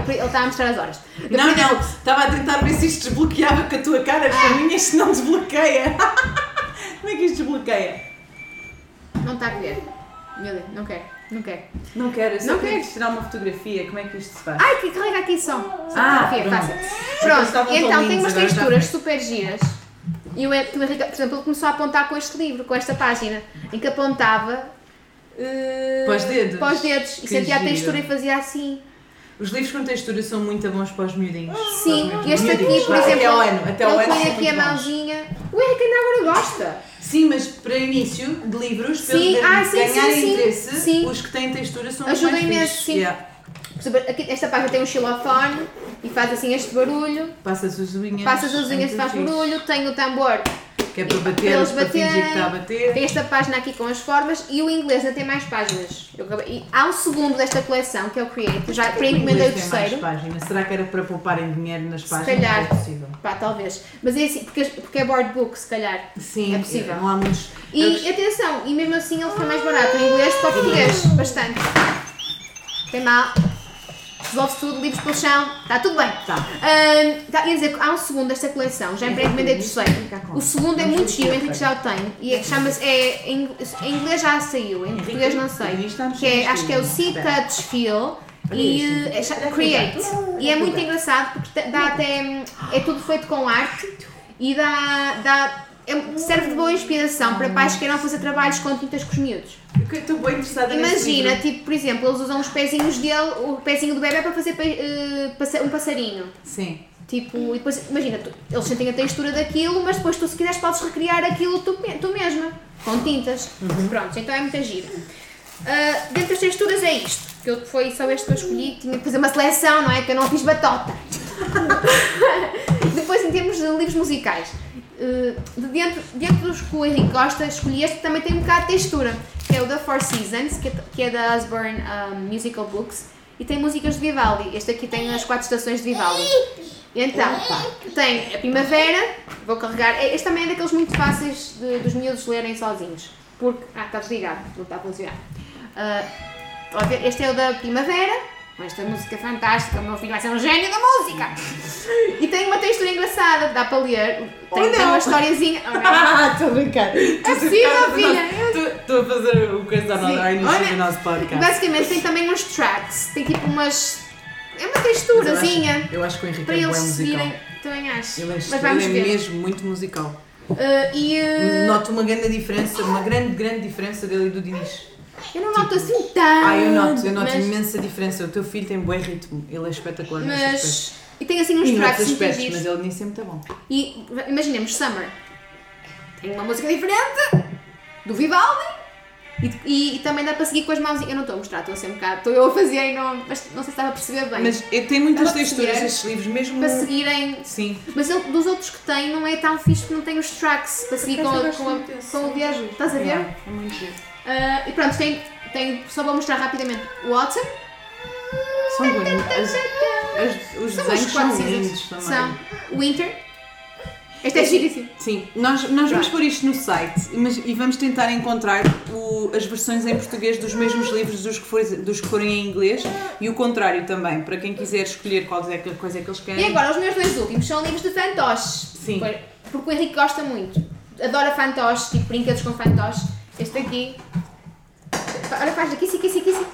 Pre- ele está a mostrar as horas. Da Não, Pretty não, Books. estava a tentar ver se isto desbloqueava com a tua cara, porque a minha isto não desbloqueia. Como é que isto desbloqueia? Não está a ver. Meu Deus, não quero, não quero. Não quero, eu só Não queres? tirar uma fotografia, como é que isto se faz? Ai, que carrega aqui só. Só Ah, fotografia, pronto. fácil. Pronto, tão então tem umas texturas super giras. E o Henrique, por exemplo, ele começou a apontar com este livro, com esta página, em que apontava eh, Para os dedos? para os dedos e Que sentia a giro. textura e fazia assim. Os livros com textura são muito bons para os miudinhos. Sim, os este aqui, miudinhos. por exemplo, Até ao ano, até ao ele põe aqui a mãozinha. O Henrique ainda agora gosta. Sim, mas para início de livros, para Sim, ah, sim, ganharem sim, interesse, Sim. os que têm textura são Ajuda mais imenso, sim. Yeah. Aqui, esta página tem um xilofone e faz assim este barulho. Passas as unhas. Passas as unhas e faz fixe. barulho. Tem o tambor Que é para Para bater, eles para fingir que está a bater. Tem esta página aqui com as formas e o inglês ainda tem mais páginas. Acabei- há um segundo desta coleção que é o Create. Eu já O pré-encomendei o inglês tem mais terceiro. páginas. Será que era para pouparem dinheiro nas Se páginas? calhar. É possível. Pá, talvez. Mas é assim, porque, porque é board book, se calhar. Sim, É possível. Não há muitos. E atenção, e mesmo assim ele foi mais barato em inglês para o português. Bastante. Tem mal. Resolve-se tudo, livros pelo chão, está tudo bem. Tá. Ahm, tá, ia dizer que há um segundo desta coleção, já encomendei o terceiro. O segundo é muito giro, o Henrique já o tem. E é, chama-se, é, em, em inglês já saiu, em português não sei. Que é, acho que é o. Touch Feel e eh, é Create. E é muito engraçado porque dá até. É tudo feito com arte e dá, dá, é- serve de boa inspiração para pais que queiram fazer trabalhos com tintas com os miúdos. Eu Estou bem interessada Imagina, tipo, por exemplo, eles usam os pezinhos dele, o pezinho do bebê para fazer passa- um passarinho. Sim. Tipo, e depois, imagina, tu- eles sentem a textura daquilo, mas depois tu, se quiseres, podes recriar aquilo tu, tu mesma, com tintas. Pronto, então é muito giro. Ah, dentre as texturas é isto, que eu, foi só este que eu escolhi, tinha que fazer uma seleção, não é? Que eu não fiz batota. depois, em termos de livros musicais, de dentro, dentro dos que o Henrique gosta, escolhi este também tem um bocado de textura, que é o da Four Seasons, que é, que é da Osborne um, Musical Books, e tem músicas de Vivaldi. Este aqui tem as quatro estações de Vivaldi. Então, tem a primavera, vou carregar. Este também é daqueles muito fáceis de- dos miúdos lerem sozinhos. Porque. Ah, está desligado, não está a funcionar. Ah, ver? este é o da primavera, esta música fantástica. O meu filho vai ser um gênio da música! E tem uma textura engraçada, dá para ler. Tem, Ou tem uma historiazinha. Oh. Ah, estou a brincar. É possível, filha. Estou a fazer o coisa da início do nosso podcast. Basicamente tem também uns tracks, tem tipo umas. É uma Mas eu acho- texturazinha Eu acho que o Henrique para é eles musical. seguirem. Também acho. Ele é, Mas ele vamos é mesmo muito musical. Ah, e ah, Noto uma grande diferença, uma grande, grande diferença dele e do Dinis. Eu não noto assim tanto. Ah, eu noto, eu noto mas, imensa diferença. O teu filho tem bom ritmo, ele é espetacular mas e tem assim uns tracks aspectos, mas ele nisso é muito bom. E imaginemos Summer. Tem uma música diferente do Vivaldi. E, e- e também dá para seguir com as mãos. Eu não estou a mostrar, estou a ser um bocado. Estou eu a fazer e não. Mas não sei se estava a perceber bem. Mas tem muitas texturas estes livros, mesmo. para seguirem. Sim. Mas ele, dos outros que tem, não é tão fixe porque não tem os tracks para seguir com, a- com, a- com o viagem. Estás a ver? É, é muito giro. Ah, e pronto, tem, tem. Só vou mostrar rapidamente Autumn. São bonitos. Os São desenhos os são lindos também. São Winter. Este é giríssimo. Sim, nós, nós vamos pôr isto no site mas, e vamos tentar encontrar o- as versões em português dos mesmos livros dos que, for- dos que forem em inglês e o contrário também, para quem quiser escolher qual é, quais é que eles querem. E agora, os meus dois últimos são livros de fantoches. Sim. Por- Porque o Henrique gosta muito. Adora fantoches, tipo brinquedos com fantoches. Este aqui. Olha, faz aqui, sim, aqui, sim, aqui, sim.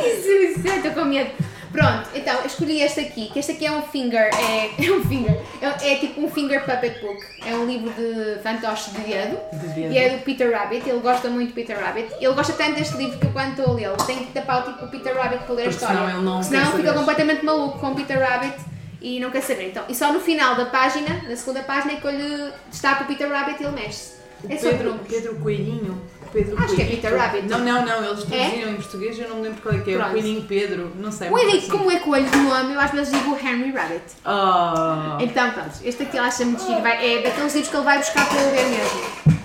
Isso, isso, estou com medo. Pronto, então eu escolhi este aqui, que este aqui é um finger, é, é um finger, é, é tipo um finger puppet book. É um livro de fantoches de dedo. De dedo. E é do Peter Rabbit, ele gosta muito de Peter Rabbit. Ele gosta tanto deste livro que quando estou a lê-lo, tenho que tapar tipo o Peter Rabbit para ler a Porque história. senão ele não Senão quer fica saber. completamente maluco com o Peter Rabbit e não quer saber. Então, e só no final da página, na segunda página, é que eu lhe destapo o Peter Rabbit e ele mexe-se. O É sobre Pedro, números. Pedro Coelhinho. Pedro Acho que é Coelhinho. Peter Rabbit. Não, não, não, eles traduziram em português, eu não me lembro qual é que é. Pronto. O Coelhinho Pedro, não sei. O Henrique, assim. como é coelho de nome, eu às vezes digo Henry Rabbit. Oh. Então, pronto, este aqui ele acha muito giro. Vai- é daqueles livros que ele vai buscar para ler mesmo.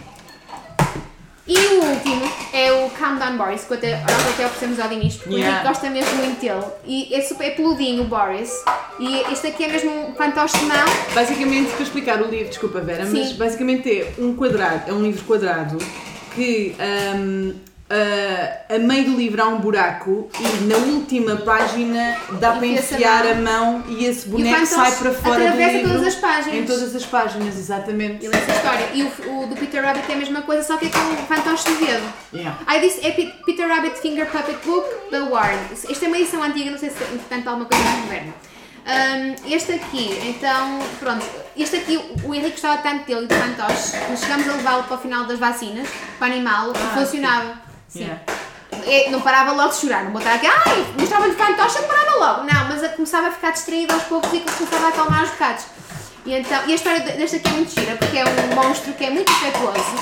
E o último é o Calm Down Boris, que até, nós até oferecemos ao Dinis, porque Yeah. o Henrique gosta mesmo muito dele. E é super é peludinho o Boris. E este aqui é mesmo um fantoche de mão. Basicamente, para explicar o livro, desculpa Vera, Sim. mas basicamente é um quadrado, é um livro quadrado que hum, a, a meio do livro há um buraco e na última página dá para Enfia-se a enfiar a mão. e esse E o boneco fantoche sai para fora do atravessa livro. todas as páginas. Em todas as páginas, exatamente. E lê essa história. E o, o do Peter Rabbit é a mesma coisa, só que é com um fantoche de dedo. Yeah. Ah, disse é Pe- Peter Rabbit Finger Puppet Book da Ward. Esta é uma edição antiga, não sei se entretanto há alguma coisa mais moderna. Ahm, este aqui, então, pronto, este aqui o Henrique gostava tanto dele e do fantoche, nós chegámos a levá-lo para o final das vacinas, para animá-lo, Ah, e funcionava. Sim. Yeah. É, não parava logo de chorar, não botava aqui, ai, mostrava-lhe fantoche, ele parava logo. Não, mas começava a ficar distraído aos poucos e começava a acalmar os bocados. E, então, e a história de- deste aqui é muito gira, porque é um monstro que é muito afetuoso.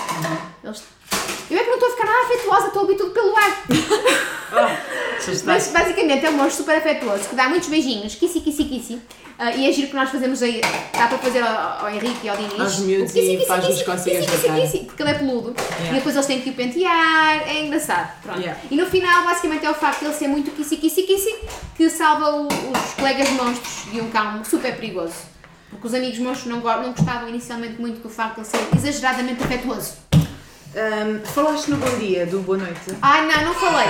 Eles- Eu é que não estou a ficar nada afetuosa, estou a ouvir tudo pelo ar. Assustaste. Mas basicamente é um monstro super afetuoso que dá muitos beijinhos, kissi, kissi, kissi. Ah, e é giro que nós fazemos aí, dá para fazer ao, ao Henrique e ao Dinis. Aos miúdos e faz-nos kissi, cócegas cara. kissi, porque ele é peludo. Yeah. E depois eles têm que o pentear, é engraçado. Pronto. Yeah. E no final, basicamente, é o facto de ele ser muito kissi, kissi, kissi que salva o- os colegas monstros de um cão super perigoso. Porque os amigos monstros não, não gostavam inicialmente muito do facto de ele ser exageradamente afetuoso. Hum, falaste no Bom Dia, do Boa Noite. Ai não, não falei.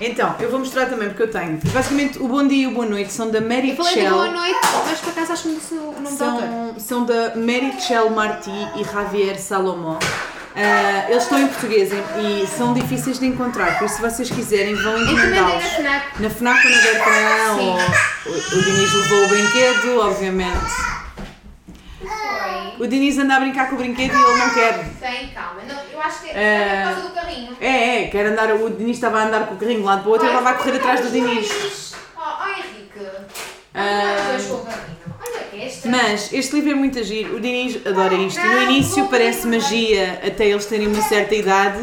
Então, eu vou mostrar também porque eu tenho. Basicamente, o Bom Dia e o Boa Noite são da Mary Eu falei Chell. boa noite, mas por acaso acho que não disse o nome do autor. São, são da Mary Chell Marti e Javier Salomó. Ah, eles estão em português e são difíceis de encontrar, por isso se vocês quiserem vão Encomendei na encomendá-los. FNAC. Na FNAC ou na Bertrand, Sim. ou o, o Diniz levou o brinquedo, obviamente. O Diniz anda a brincar com o brinquedo e ele não quer. Tem, calma. Não, eu acho que é, É. é por causa do carrinho. É, é, quer andar, o Diniz estava a andar com o carrinho de lado para o outro e ela vai correr atrás do Diniz. Oh, oh Henrique. Ah. Esta. Mas este livro é muito agir. O Diniz adora isto. No início parece magia até eles terem uma certa idade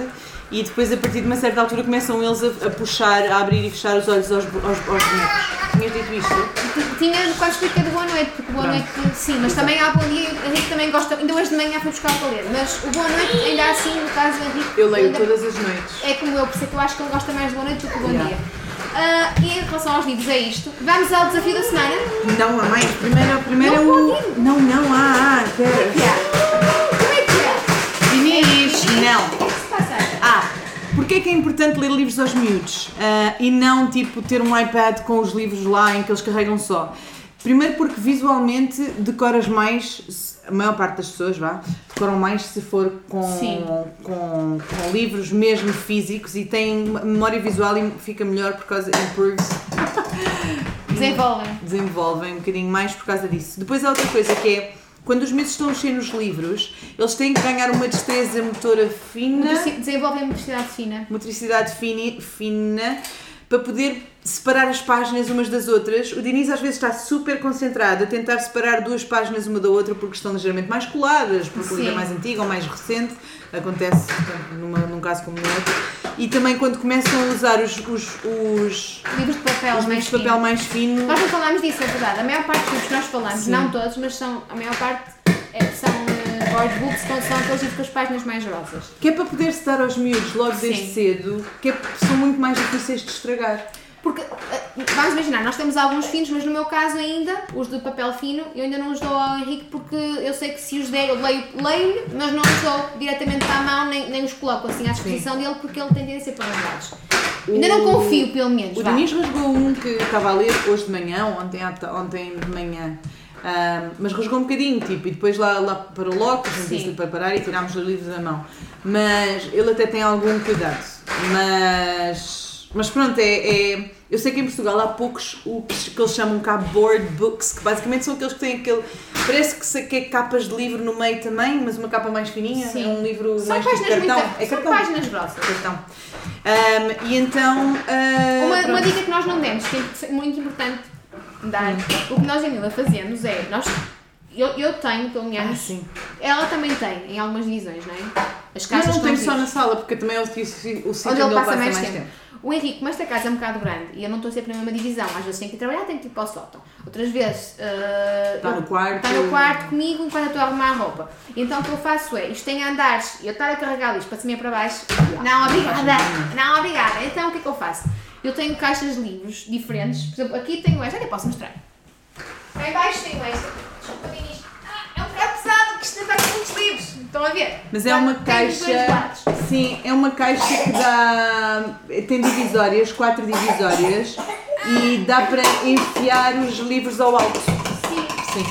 e depois a partir de uma certa altura começam eles a, a puxar, a abrir e fechar os olhos aos, aos, aos bonecos. Tinhas dito isto? Tinha quase expliquei de boa noite, porque boa noite, sim, mas também há bom dia, o Henrique também gosta, ainda hoje de manhã fui buscar para ler, mas o boa noite, ainda assim, no caso do Henrique, Eu leio ainda- todas as noites. é como eu, por isso é que eu acho que ele gosta mais de boa noite do que o bom Yeah. dia. Ah, e em relação aos livros, é isto. Vamos ao desafio da semana. Não, há mais. Primeiro, primeiro é Não o. pode Não, não, há, há. Como é que é? Não. O que é que se passa? Ah, porquê é que é importante ler livros aos miúdos? Ah, e não, tipo, ter um iPad com os livros lá em que eles carregam só? Primeiro porque visualmente decoras mais, a maior parte das pessoas, vá, decoram mais se for com, com, com livros mesmo físicos e tem memória visual e fica melhor por causa, improves, Desenvolvem. desenvolvem um bocadinho mais por causa disso. Depois há outra coisa que é, quando os miúdos estão a mexer nos livros, eles têm que ganhar uma destreza motora fina Desenvolvem motricidade fina. motricidade fini- fina para poder separar as páginas umas das outras. O Diniz às vezes está super concentrado a tentar separar duas páginas uma da outra porque estão ligeiramente mais coladas, porque livro é Sim. mais antigo ou mais recente. Acontece portanto, numa, num caso como no outro. E também quando começam a usar os, os, os, Livros de papel os mais de papel fino. mais fino. Nós não falámos disso, é verdade. A maior parte dos livros que nós falamos, Sim. não todos, mas são, a maior parte é, são uh, board books, são, são aqueles livros com as páginas mais grossas. Que é para poder-se dar aos miúdos logo desde Sim. cedo, que é, são muito mais difíceis de estragar. Porque, uh, vamos imaginar, nós temos alguns finos, mas no meu caso ainda, os de papel fino, eu ainda não os dou ao Henrique porque eu sei que se os der, eu leio- leio-lhe, mas não os dou diretamente à mão, nem, nem os coloco assim à disposição dele porque ele tem tendência para lembrados. Ainda não O- confio, pelo menos. O vá. Diniz rasgou um que estava a ler hoje de manhã, ontem, ontem de manhã. Ahm, mas rasgou um bocadinho, tipo, e depois lá, lá a gente Sim. disse-lhe para parar e tirámos os livros da mão. Mas ele até tem algum cuidado. Mas, mas pronto, é, é- Eu sei que em Portugal há poucos o que eles chamam cá board books, que basicamente são aqueles que têm aquele. Parece que, é capas de livro no meio também, mas uma capa mais fininha. Sim. É um livro São mais tipo páginas cartão. muito, é são cartão. páginas grossas. Cartão. Ahm, e então. ah, Uma, uma dica que nós não demos, que é muito importante dar, Hum. o que nós a Mila fazemos é, nós, eu, eu tenho, pelo Ah, menos, sim. ela também tem, em algumas divisões, não é? As Mas caixas não com tenho só na sala, porque também é o, sítio- o sítio onde ele passa mais, tempo. tempo. O Henrique, como esta casa é um bocado grande e eu não estou sempre na mesma divisão, às vezes tenho que ir trabalhar, tenho que ir para o sótão. Outras vezes uh, Está no quarto. está no quarto comigo enquanto eu estou a arrumar a roupa. Então o que eu faço é, isto tem andares e eu estar a carregar isto para cima e para baixo, não obrigada, não obrigada. Então o que é que eu faço? Eu tenho caixas de livros diferentes, por exemplo, aqui tenho esta, até posso mostrar. Cá em baixo tenho esta. Desculpa, isto. Ah, é um bocado pesado, que isto está com muitos livros. Estão a ver? Mas é uma caixa. Sim, é uma caixa que dá. tem divisórias, quatro divisórias e dá para enfiar os livros ao alto. Sim. Sim.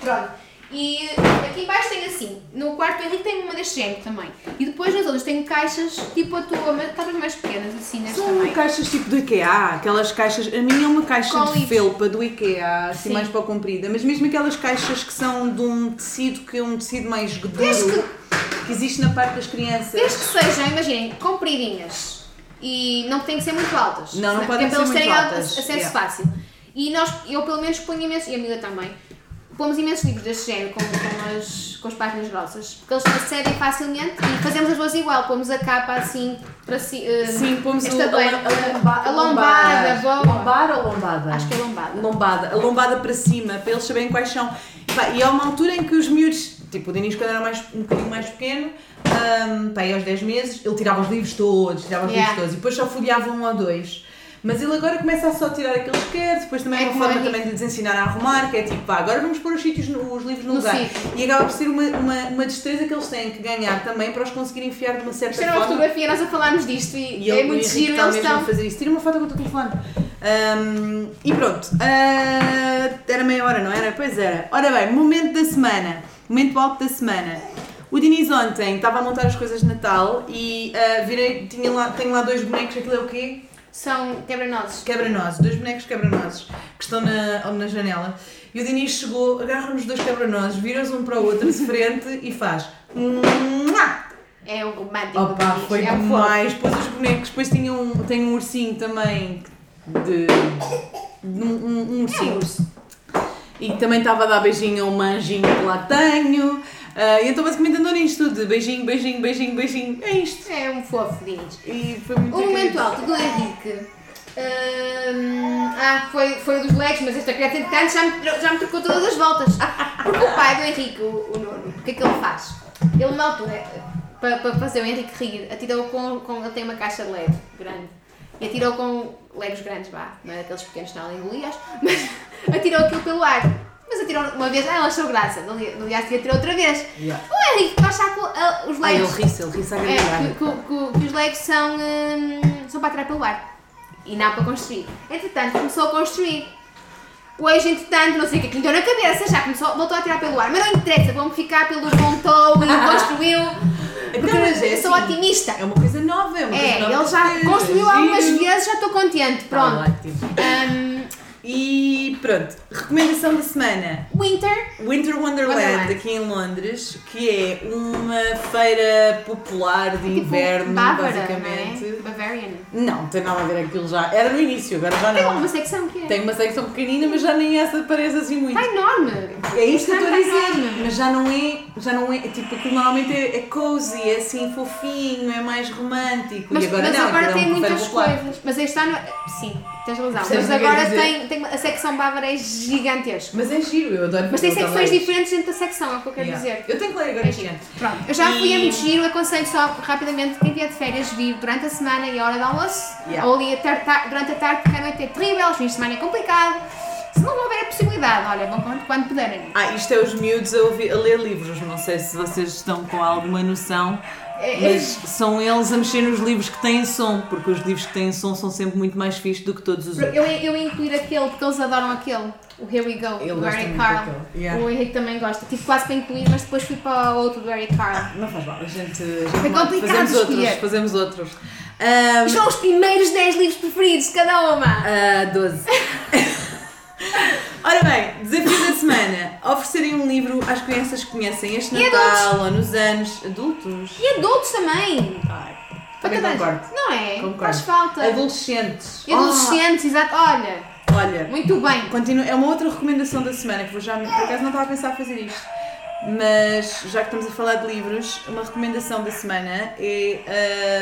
Pronto. E aqui embaixo tem assim, no quarto do Henrique tem uma deste género também. E depois nas outras tem caixas tipo a tua, mas talvez mais pequenas, assim, neste São tamanho. caixas tipo do IKEA, aquelas caixas. A minha é uma caixa Com de livros. felpa do IKEA, assim Sim. mais para comprida, mas mesmo aquelas caixas que são de um tecido que é um tecido mais duro Desde que existe na parte das crianças. Desde que sejam, imaginem, compridinhas e não têm que ser muito altas. Não, não senão- podem que é para ser eles terem muito a- altas, acesso yeah. fácil. E nós, eu pelo menos ponho imenso, e a amiga também, pomos imensos livros deste género com, com, as, com as páginas grossas, porque eles acedem facilmente e fazemos as duas igual, pomos a capa assim para si. eh, Sim, pomos esta o- a, lomba- a lombada, boa. Lombar ou lombada? Acho que é lombada. lombada, a lombada para cima, para eles saberem quais são. E, pá, e há uma altura em que os miúdos, tipo o Denis quando era mais, um bocadinho mais pequeno, um, pá, aí aos 10 meses, ele tirava os livros todos, tirava os Yeah. livros todos, e depois só folheava um ou dois. Mas ele agora começa a só tirar aqueles que quer, depois também é É uma forma também de lhes ensinar a arrumar, que é tipo, pá, agora vamos pôr os, sítios, os livros no, No lugar. sítio. E acaba por ser uma, uma, uma destreza que eles têm que ganhar também para os conseguirem enfiar de uma certa Isto era uma forma. fotografia, nós a falarmos disto e, E é ele muito e giro, eles estão. a fazer isso. Tira uma foto com o teu telefone. Ahm, e pronto. Ah, era meia hora, não era? Pois era. Ora bem, momento da semana. Momento alto da semana. O Diniz ontem estava a montar as coisas de Natal e ah, virei, tinha lá, tenho lá dois bonecos, aquilo é o quê? São quebra-nozes. Quebra-nozes, dois bonecos quebra-nozes que estão na, na janela. E o Diniz chegou, agarra-nos dois quebra-nozes, vira-os um para o outro de frente e faz. É o romântico. Opa, foi Dinis, é demais. Depois os bonecos, depois tinha um, tem um ursinho também de. de um, um, um ursinho. E também estava a dar beijinho a um anjinho que lá tenho. Ah, e então basicamente andou nisto tudo, de beijinho, beijinho, beijinho, beijinho. É isto. É um fofo, Dinis. E foi muito O momento alto do Henrique. hum, ah, foi, foi o dos leques, mas esta criança entretanto já me, já me trocou todas as voltas. Porque o pai do Henrique, o, o Nuno, o que é que ele faz? Ele, altura, para, para fazer o Henrique rir, atirou com, com. Ele tem uma caixa de Lego grande. E atirou com legos grandes, vá, não é daqueles pequenos que estão ali engolias, mas atirou aquilo pelo ar. Mas atirou uma vez, ah, ele achou graça. No dia, no dia a seguir atirou outra vez. Yeah. O Henrique vai achar com ah, os Ai, ele legos. ri-se, ele ri-se a É, que, que- que- que os legos são, hum, são para atirar pelo ar e não para construir. Entretanto, começou a construir. Ex, entretanto, não sei o que é que lhe deu na cabeça, já começou, voltou a atirar pelo ar. Mas não interessa, vamos ficar pelo montou e construiu. Porque Então, mas é eu sou assim, otimista. É uma coisa nova, é uma É, coisa nova. ele já que- construiu algumas vezes, já estou contente. Tá Pronto. ótimo. E pronto, recomendação da semana. Winter, Winter Wonderland, Wonderland. aqui em Londres, que é uma feira popular de tipo, inverno, Bávara, basicamente. Não, é? Bavarian. Não, tem nada a ver aquilo já. Era no início, agora já Tem não. uma secção que é. Tem uma secção pequenina, mas já nem essa parece assim muito. Está enorme. É isto que eu estou a dizer, enorme. mas já não é, já não é, tipo, aquilo normalmente é, é cozy, é assim fofinho, é mais romântico. Mas, e agora mas não, agora é tem muitas popular. coisas. Mas este ano. Sim, tens razão. Percebes mas agora tem, tem. A secção bávara é gigantesca. Mas é giro, eu adoro Mas tem secções diferentes dentro da secção, é o que eu quero Yeah. dizer. Eu tenho que ler agora É ano. Pronto, eu já fui a muito giro, aconselho só rapidamente quem vier de férias vir durante a semana e a hora do almoço, Yeah. ou ali a durante a tarde, porque a noite é terrível, os fins de semana é complicado. Se não houver a possibilidade, olha, vão quando, quando puderem. Ah, isto é os miúdos a, ouvir- a ler livros, não sei se vocês estão com alguma noção, mas são eles a mexer nos livros que têm som, porque os livros que têm som são sempre muito mais fixos do que todos os outros. Eu, eu incluir aquele, porque eles adoram aquele, o Here We Go, Ele do Harry Carl. yeah. O Henrique também gosta. Tive quase para incluir, mas depois fui para o outro do Harry Carl. Não faz mal, a gente, a gente É complicado fazemos outros, fazemos outros. Isto são os primeiros 10 livros preferidos de cada uma. Ah, 12. Ora bem, desafio da semana: oferecerem um livro às crianças que conhecem este E Natal ou nos anos adultos. E adultos também. Também Para toda a concordo. gente. Não é? Concordo. Faz falta. Adolescentes. E adolescentes, exato. Olha, Ah, olha, muito bem. continua, é uma outra recomendação da semana que vou já. Por acaso não estava a pensar fazer isto. Mas já que estamos a falar de livros, uma recomendação da semana é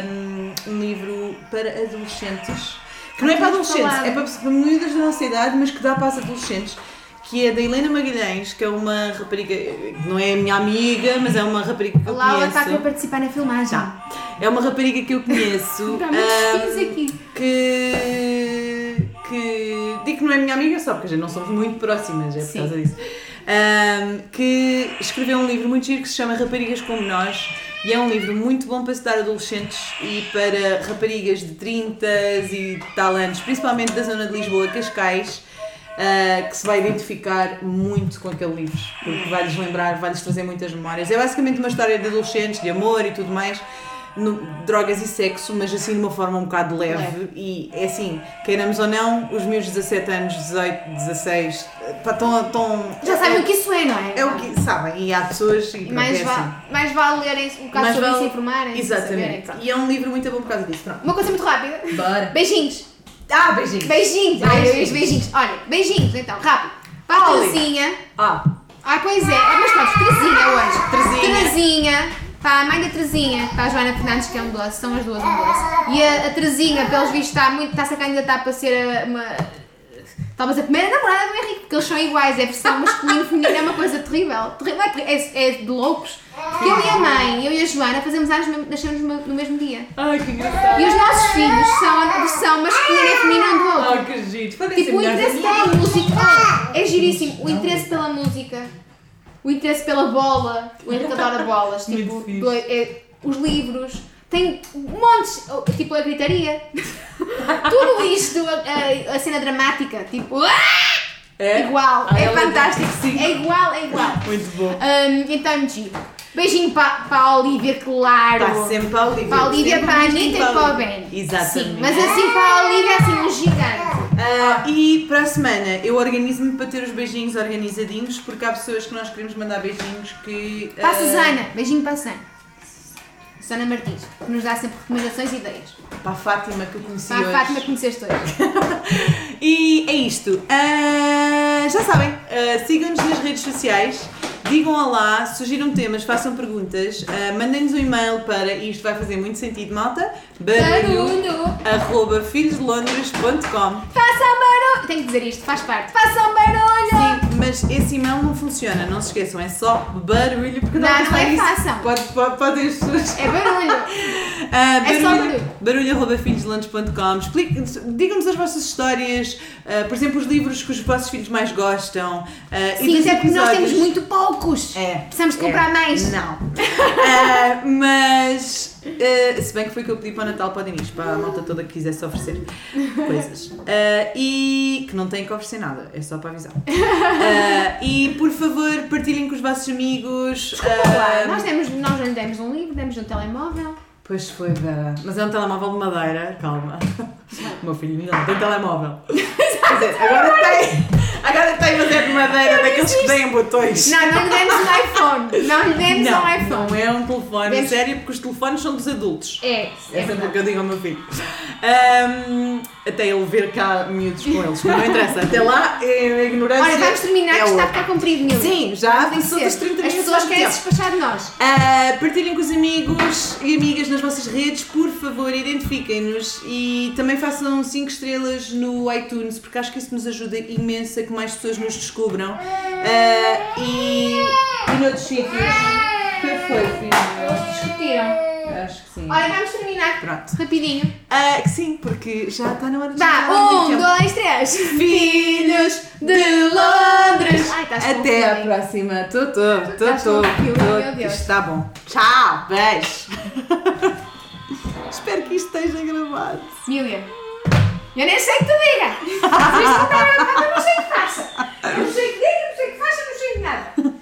ahm, um livro para adolescentes. Que não é para Temos adolescentes, é para, para miúdas da nossa idade, mas que dá para as adolescentes. Que é da Helena Magalhães, que é uma rapariga, não é a minha amiga, mas é uma rapariga que eu A Laura está aqui a conheço. participar na filmagem. Tá. É uma rapariga que eu conheço. Está filhos aqui. que, que digo que não é minha amiga só porque a gente não somos muito próximas, é por Sim. causa disso. Ahm, que escreveu um livro muito giro que se chama Raparigas Como Nós e é um livro muito bom para se dar a adolescentes e para raparigas de 30 e tal anos, principalmente da zona de Lisboa, Cascais, ah, que se vai identificar muito com aquele livro, porque vai-lhes lembrar, vai-lhes trazer muitas memórias. É basicamente uma história de adolescentes, de amor e tudo mais, no- drogas e sexo, mas assim de uma forma um bocado leve. Leve. E é assim, queiramos ou não, os meus 17 anos, 18, 16, pá, estão. estão- Já sabem o que isso é, não é? É o que sabem, e há pessoas e mais, é va assim. mais vale lerem um bocado Mais sobre vale- e informarem. Exatamente. saberem. E é um livro muito bom por causa disso. Pronto. Uma coisa muito rápida. Bora. Beijinhos. Ah, beijinhos. Beijinhos. Ai, Beijinhos. beijinhos. Olha, beijinhos então, rápido. Para a. Terezinha. Ah, Ai, pois é. Mas pronto, Terezinha hoje. Para a mãe da Terezinha, para a Joana Fernandes, que é um doce, são as duas um doce. E a, a Terezinha, pelos vistos, está muito, está-se a candidatar para ser a- uma. Talvez a primeira namorada do Henrique, porque eles são iguais, é versão masculino e feminino, é uma coisa terrível. terrível é, é, é de loucos. Porque eu e a mãe, eu e a Joana, fazemos anos, nascemos no, mesmo dia. ai que engraçado. E os nossos filhos são a versão masculina e feminina um do outro. Ah, que giro. Tipo, o interesse pela música é giríssimo. O interesse pela música, o interesse pela bola, o Henrique adora bolas, tipo, do- é, os livros, tem montes, tipo a gritaria, tudo isto, a, a- a cena dramática, tipo, ah! É? igual, Ah, é ela fantástico, sim. é igual, é igual. Muito bom. Hum, então é giro. Beijinho para, para a Olivia, claro. Está sempre para a Olivia. Para a Olivia, para a Anitta e para o. Ben. Exatamente. Sim, mas assim para a Olivia, assim, um gigante. Ah, e para a semana eu organizo-me para ter os beijinhos organizadinhos, porque há pessoas que nós queremos mandar beijinhos que. Para a ah, Susana, beijinho para a Susana. Susana Martins, que nos dá sempre recomendações e ideias. Para a Fátima que eu conheci Para a hoje. Fátima conheceste hoje. E é isto. Ah, já sabem, ah, sigam-nos nas redes sociais, digam olá, sugiram temas, façam perguntas, ah, mandem-nos um e-mail para isto vai fazer muito sentido, malta. Barulho. Barulho! arroba filhosdelondres.com Façam barulho! Tenho que dizer isto, faz parte. Façam barulho! Mas esse e-mail não funciona, não se esqueçam, é só barulho porque Não, não para é façam. Pode, pode, podem as pessoas. É barulho! Ah, É só barulho. barulho Explique- Digam-nos as vossas histórias, ah, por exemplo, os livros que os vossos filhos mais gostam. ah, e Sim, até porque nós temos muito poucos. É. Precisamos de comprar é. mais. Não. Ah, mas, ah, se bem que foi o que eu pedi para o Natal para o Dinis, para a malta toda que quisesse oferecer coisas. Ah, e que não têm que oferecer nada, é só para avisar. Ah, e por favor, partilhem com os vossos amigos. Nós, demos, nós não demos um livro, demos um telemóvel. Pois foi, Vera. Mas é um telemóvel de madeira, calma. O meu filho não tem telemóvel. Quer dizer, agora tem. Agora tem, mas é de madeira, daqueles que têm botões. Não, não lhe demos um iPhone. Não lhe demos não, um iPhone. não é um telefone, Demos- sério, porque os telefones são dos adultos. É, É é sempre o que eu digo ao meu filho. Ahm, até ele ver cá miúdos com eles, mas não interessa. Até lá, é a ignorância. Olha, vamos terminar é que está a outra. ficar comprido, Nil. Sim, já ser. dos 30 As minutos pessoas querem tempo. se despachar de nós. Ah, partilhem com os amigos e amigas nas vossas redes, por favor, identifiquem-nos e também façam 5 estrelas no iTunes, porque acho que isso nos ajuda imenso a que mais pessoas nos descubram. Ah, e, e noutros sítios. O que foi, filho? Discutiram. Acho que sim. Olha, vamos terminar Pronto. rapidinho. Ah, que sim, porque já está na hora de jantar, um, então. dois, três. Filhos de Londres. Ai, estás com Até à próxima. Tô, tô, tô, estás tô. com feeling, tô. meu Deus. Isto está bom. Tchau, beijo. Espero que isto esteja gravado. Mília, eu nem sei que tu diga. Não eu não sei o que faça. Eu não sei que diga, não sei o que faça, não sei de nada.